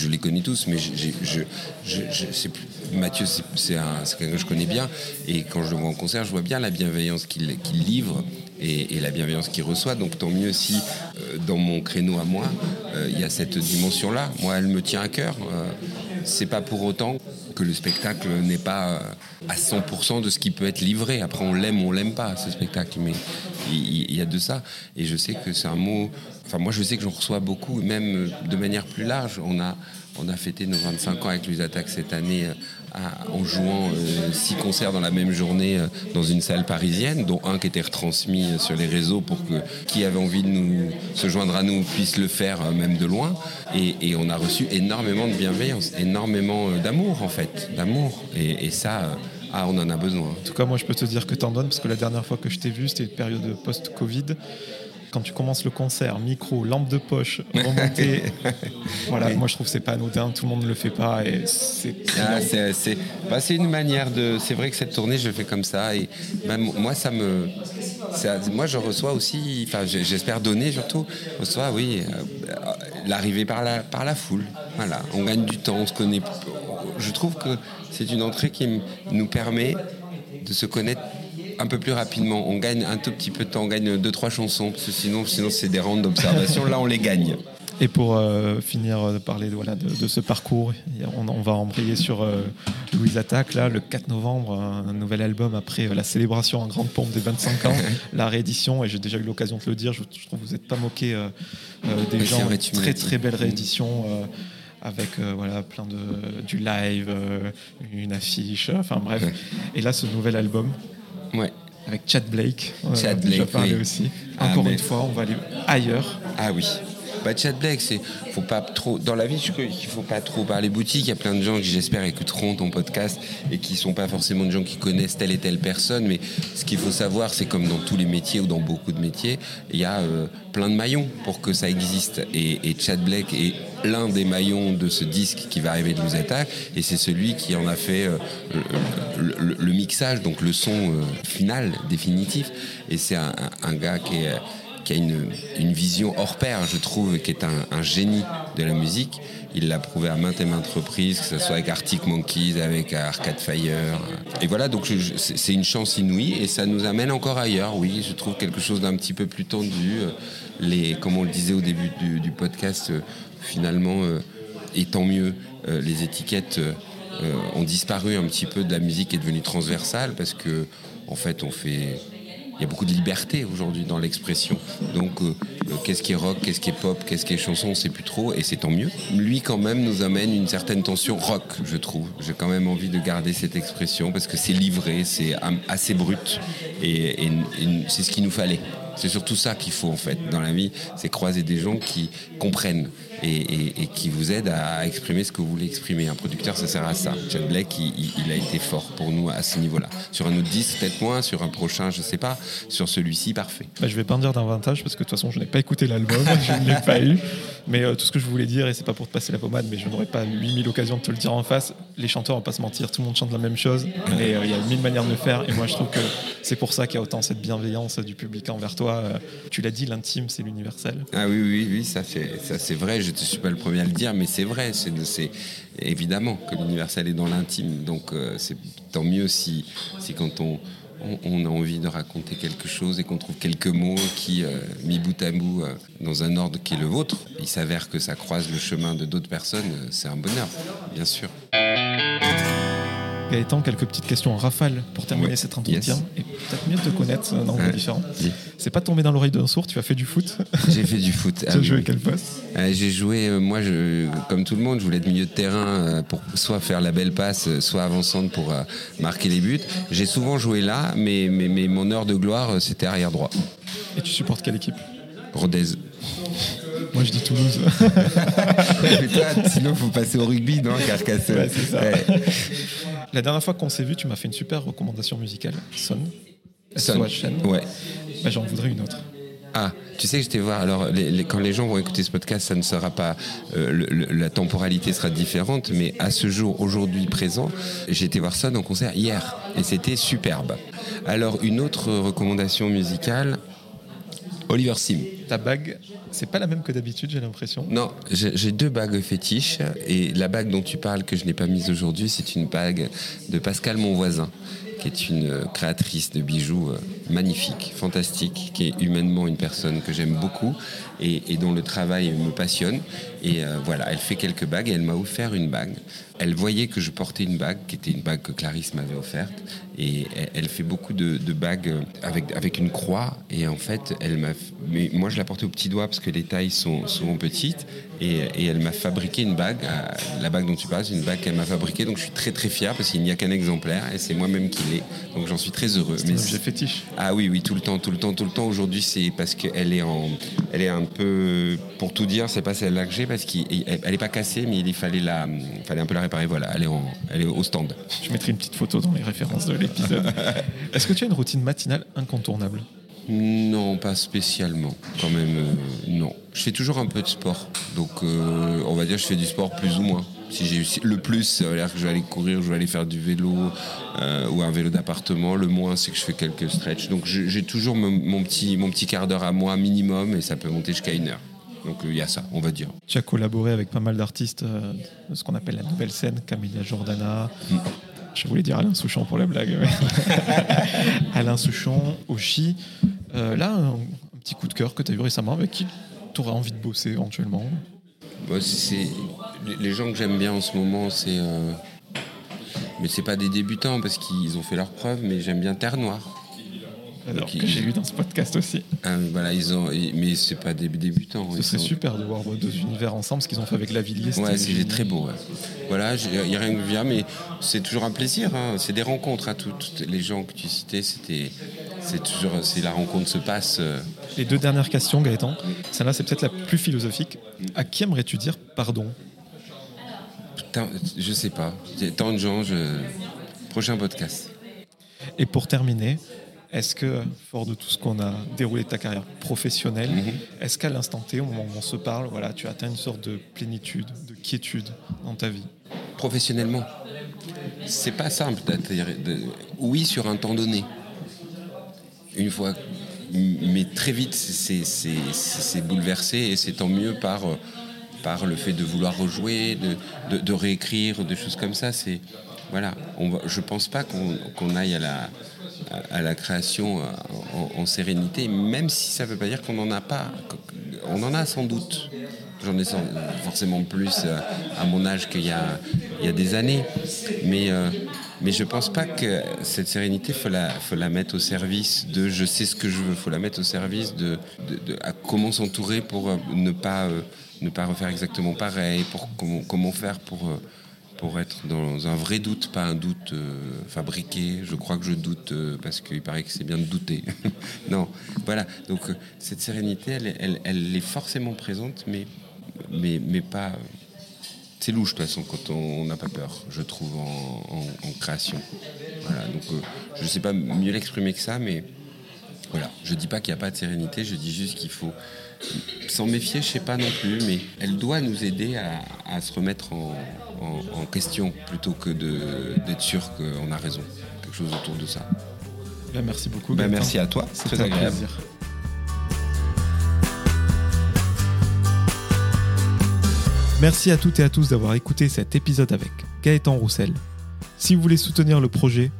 les connais tous, mais je, je, je, Mathieu, c'est quelqu'un que je connais bien. Et quand je le vois en concert, je vois bien la bienveillance qu'il livre et, la bienveillance qu'il reçoit. Donc tant mieux si euh, dans mon créneau à moi, euh, il y a cette dimension-là. Moi, elle me tient à cœur. C'est pas pour autant que le spectacle n'est pas à 100% de ce qui peut être livré. Après, on l'aime ou on l'aime pas, ce spectacle, mais il, y a de ça. Et je sais que c'est un mot. Enfin, moi, je sais que j'en reçois beaucoup, même de manière plus large. On a, on a fêté nos 25 ans avec les attaques cette année en jouant euh, six concerts dans la même journée euh, dans une salle parisienne, dont un qui était retransmis euh, sur les réseaux pour que qui avait envie de nous se joindre à nous puisse le faire même de loin. Et, on a reçu énormément de bienveillance, énormément d'amour en fait, d'amour. Et, ça. Ah, on en a besoin. En tout cas, moi, je peux te dire que tu en donnes, parce que la dernière fois que je t'ai vu, c'était une période post-Covid quand tu commences le concert, micro, lampe de poche, remontée. voilà, moi je trouve que c'est pas anodin, tout le monde ne le fait pas et c'est. Ah, bah, une manière de. C'est vrai que cette tournée, je fais comme ça et moi ça me. Moi je reçois aussi, enfin j'espère donner surtout, reçois, oui, euh, l'arrivée par la, par la foule. Voilà, on gagne du temps, on se connaît. Je trouve que c'est une entrée qui nous permet de se connaître un peu plus rapidement. On gagne un tout petit peu de temps, on gagne deux, trois chansons, parce que sinon, sinon c'est des rangs d'observation. Là, on les gagne. Et pour euh, finir de parler voilà, de, ce parcours, on, va embrayer sur euh, Louise Attaque, là, le 4 novembre, un, nouvel album après euh, la célébration en grande pompe des 25 ans, la réédition, et j'ai déjà eu l'occasion de le dire, je, trouve que vous n'êtes pas moqué des gens, très très belle réédition avec voilà plein de du live, une affiche, enfin bref. Et là, ce nouvel album, Ouais. Avec Chad Blake. Chad Blake. parlé aussi. Ah, Encore une fois, on va aller ailleurs. Ah oui. Bah, Chad Blake, c'est faut pas trop dans la vie, je crois qu'il faut pas trop parler boutique. Il y a plein de gens qui j'espère écouteront ton podcast et qui sont pas forcément des gens qui connaissent telle et telle personne. Mais ce qu'il faut savoir, c'est comme dans tous les métiers ou dans beaucoup de métiers, il y a euh, plein de maillons pour que ça existe. Et, Chad Blake est l'un des maillons de ce disque qui va arriver de nous attaque et c'est celui qui en a fait euh, le, mixage, donc le son euh, final, définitif. Et c'est un, un, gars qui est qui a une, vision hors pair, je trouve, qui est un, un génie de la musique. Il l'a prouvé à maintes et maintes reprises, que ce soit avec Arctic Monkeys, avec Arcade Fire. Et voilà, donc c'est une chance inouïe et ça nous amène encore ailleurs, oui. Je trouve quelque chose d'un petit peu plus tendu. Les, comme on le disait au début du, du podcast, euh, finalement, euh, et tant mieux, euh, les étiquettes ont disparu un petit peu de la musique est devenue transversale parce que, en fait, on fait il y a beaucoup de liberté aujourd'hui dans l'expression. Donc, euh, euh, qu'est-ce qui est rock, qu'est-ce qui est pop, qu'est-ce qui est chanson, on sait plus trop, et c'est tant mieux. Lui, quand même, nous amène une certaine tension rock, je trouve. J'ai quand même envie de garder cette expression parce que c'est livré, c'est assez brut, et c'est ce qu'il nous fallait. C'est surtout ça qu'il faut en fait dans la vie, c'est croiser des gens qui comprennent et, qui vous aident à exprimer ce que vous voulez exprimer. Un producteur, ça sert à ça. Chad Blake, il, a été fort pour nous à ce niveau-là. Sur un autre disque, peut-être moins, sur un prochain, je sais pas. Sur celui-ci, parfait. Bah, je vais pas en dire davantage parce que de toute façon, je n'ai pas écouté l'album, je ne l'ai pas eu. Mais euh, tout ce que je voulais dire, et c'est pas pour te passer la pommade, mais je n'aurais pas 8000 occasions de te le dire en face, les chanteurs, on va pas se mentir, tout le monde chante la même chose, et euh, il y a mille manières de le faire, et moi je trouve que c'est pour ça qu'il y a autant cette bienveillance du public envers toi. Euh, tu l'as dit, l'intime, c'est l'universel. Ah oui, oui, oui, ça, ça c'est vrai, je ne suis pas le premier à le dire, mais c'est vrai, c'est évidemment que l'universel est dans l'intime, donc c'est tant mieux si, si quand on on, a envie de raconter quelque chose et qu'on trouve quelques mots qui, euh, mis bout à bout, euh, dans un ordre qui est le vôtre, il s'avère que ça croise le chemin de d'autres personnes, euh, c'est un bonheur, bien sûr. Gaëtan, quelques petites questions en rafale pour terminer cet entretien et peut-être mieux te connaître dans ouais. différents. C'est pas tombé dans l'oreille d'un sourd, tu as fait du foot J'ai fait du foot. tu as ah joué quel poste? Euh, J'ai joué, euh, moi, je, comme tout le monde, je voulais être milieu de terrain euh, pour soit faire la belle passe, soit avançante pour marquer les buts. J'ai souvent joué là, mais, mais, mais mon heure de gloire, c'était arrière droit. Et tu supportes quelle équipe? Rodez. Moi, je dis Toulouse. mais toi, sinon, il faut passer au rugby, non, Carcassonne ouais, c'est ça. Ouais. La dernière fois qu'on s'est vu, tu m'as fait une super recommandation musicale, Son. Son. Ouais. Bah, J'en voudrais une autre. Ah, tu sais que je t'ai voir. Alors, les, les, quand les gens vont écouter ce podcast, ça ne sera pas. Euh, le, le, la temporalité sera différente, mais à ce jour, aujourd'hui présent, j'ai été voir Son en concert hier et c'était superbe. Alors, une autre recommandation musicale, Oliver Sim. Ta bague, c'est pas la même que d'habitude, j'ai l'impression. Non, j'ai deux bagues fétiches et la bague dont tu parles que je n'ai pas mise aujourd'hui, c'est une bague de Pascal Monvoisin, qui est une créatrice de bijoux magnifique, fantastique, qui est humainement une personne que j'aime beaucoup et, et, dont le travail me passionne. Et euh, voilà, elle fait quelques bagues et elle m'a offert une bague. Elle voyait que je portais une bague, qui était une bague que Clarisse m'avait offerte. Et elle, fait beaucoup de, de, bagues avec, avec une croix. Et en fait, elle m'a. Mais moi, je la portais au petit doigt parce que les tailles sont souvent petites. Et, et elle m'a fabriqué une bague. La bague dont tu parles, c'est une bague qu'elle m'a fabriquée. Donc je suis très très fier parce qu'il n'y a qu'un exemplaire et c'est moi-même qui l'ai. Donc j'en suis très heureux. C'est un objet fétiche. Ah oui, oui, tout le temps, tout le temps, tout le temps. Aujourd'hui, c'est parce qu'elle est en, elle est un peu, pour tout dire, c'est pas celle-là que j'ai parce qu'elle est pas cassée, mais il fallait la, fallait un peu la réparer. Voilà, elle est, en, elle est au stand. Je mettrai une petite photo dans les références de l'épisode. Est-ce que tu as une routine matinale incontournable? Non, pas spécialement. Quand même, euh, non. Je fais toujours un peu de sport, donc euh, on va dire je fais du sport plus ou moins si j'ai le plus, ça veut dire que je vais aller courir, je vais aller faire du vélo euh, ou un vélo d'appartement. Le moins, c'est que je fais quelques stretches. Donc j'ai toujours mon, mon, petit, mon petit quart d'heure à moi minimum et ça peut monter jusqu'à une heure. Donc il euh, y a ça, on va dire. Tu as collaboré avec pas mal d'artistes euh, de ce qu'on appelle la nouvelle scène, Camélia Jordana. Mm. Je voulais dire Alain Souchon pour la blague. Mais... Alain Souchon, Oshi. Euh, là, un, un, petit coup de cœur que tu as eu récemment avec qui tu auras envie de bosser éventuellement c'est les gens que j'aime bien en ce moment, c'est euh... mais c'est pas des débutants parce qu'ils ont fait leurs preuves, mais j'aime bien Terre Noire. Alors que j'ai eu dans ce podcast aussi. Ah, voilà, ils ont, mais c'est pas des débutants. Ce serait sont... super de voir vos deux univers ensemble, ce qu'ils ont fait avec Lavilliers. Ouais, c'est très beau. Ouais. Voilà, il n'y a rien que vient, mais c'est toujours un plaisir. Hein. C'est des rencontres. Hein. Toutes les gens que tu citais, c'était, c'est toujours, c'est la rencontre se passe. Euh... Les deux dernières questions, Gaëtan. Celle-là, c'est peut-être la plus philosophique. À qui aimerais-tu dire pardon? Putain, Je sais pas. Tant de gens. Je... Prochain podcast. Et pour terminer, est-ce que, fort de tout ce qu'on a déroulé de ta carrière professionnelle, -hmm. est-ce qu'à l'instant T, au moment où on se parle, voilà, tu as atteint une sorte de plénitude, de quiétude dans ta vie? Professionnellement, c'est pas simple. De... Oui, sur un temps donné. Une fois, mais très vite, c'est bouleversé et c'est tant mieux par, par le fait de vouloir rejouer, de, de, de réécrire, des choses comme ça. C'est voilà. On je pense pas qu'on qu aille à la à la création en, en, sérénité, même si ça ne veut pas dire qu'on n'en a pas. On en a sans doute. J'en ai forcément plus à mon âge qu'il y, a des années. Mais, euh, je ne pense pas que cette sérénité, il faut la, mettre au service de je sais ce que je veux. Il faut la mettre au service de, comment s'entourer pour ne pas, euh, refaire exactement pareil, pour comment, faire pour. Euh, pour être dans un vrai doute, pas un doute euh, fabriqué. Je crois que je doute euh, parce qu'il paraît que c'est bien de douter. non, voilà. Donc euh, cette sérénité, elle, est forcément présente, mais, mais, mais pas. C'est louche de toute façon quand on n'a pas peur, je trouve, en création. Voilà. Donc je ne sais pas mieux l'exprimer que ça, mais Voilà, je dis pas qu'il n'y a pas de sérénité, je dis juste qu'il faut s'en méfier, je sais pas non plus, mais elle doit nous aider à, se remettre en, question plutôt que d'être sûr qu'on a raison. Quelque chose autour de ça. Ben, merci beaucoup. Ben, merci à toi, c'est très agréable. Plaisir. Merci à toutes et à tous d'avoir écouté cet épisode avec Gaëtan Roussel. Si vous voulez soutenir le projet,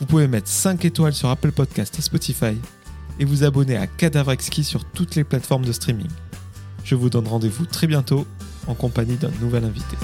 vous pouvez mettre 5 étoiles sur Apple Podcast et Spotify et vous abonner à Cadavre Exquis sur toutes les plateformes de streaming. Je vous donne rendez-vous très bientôt en compagnie d'un nouvel invité.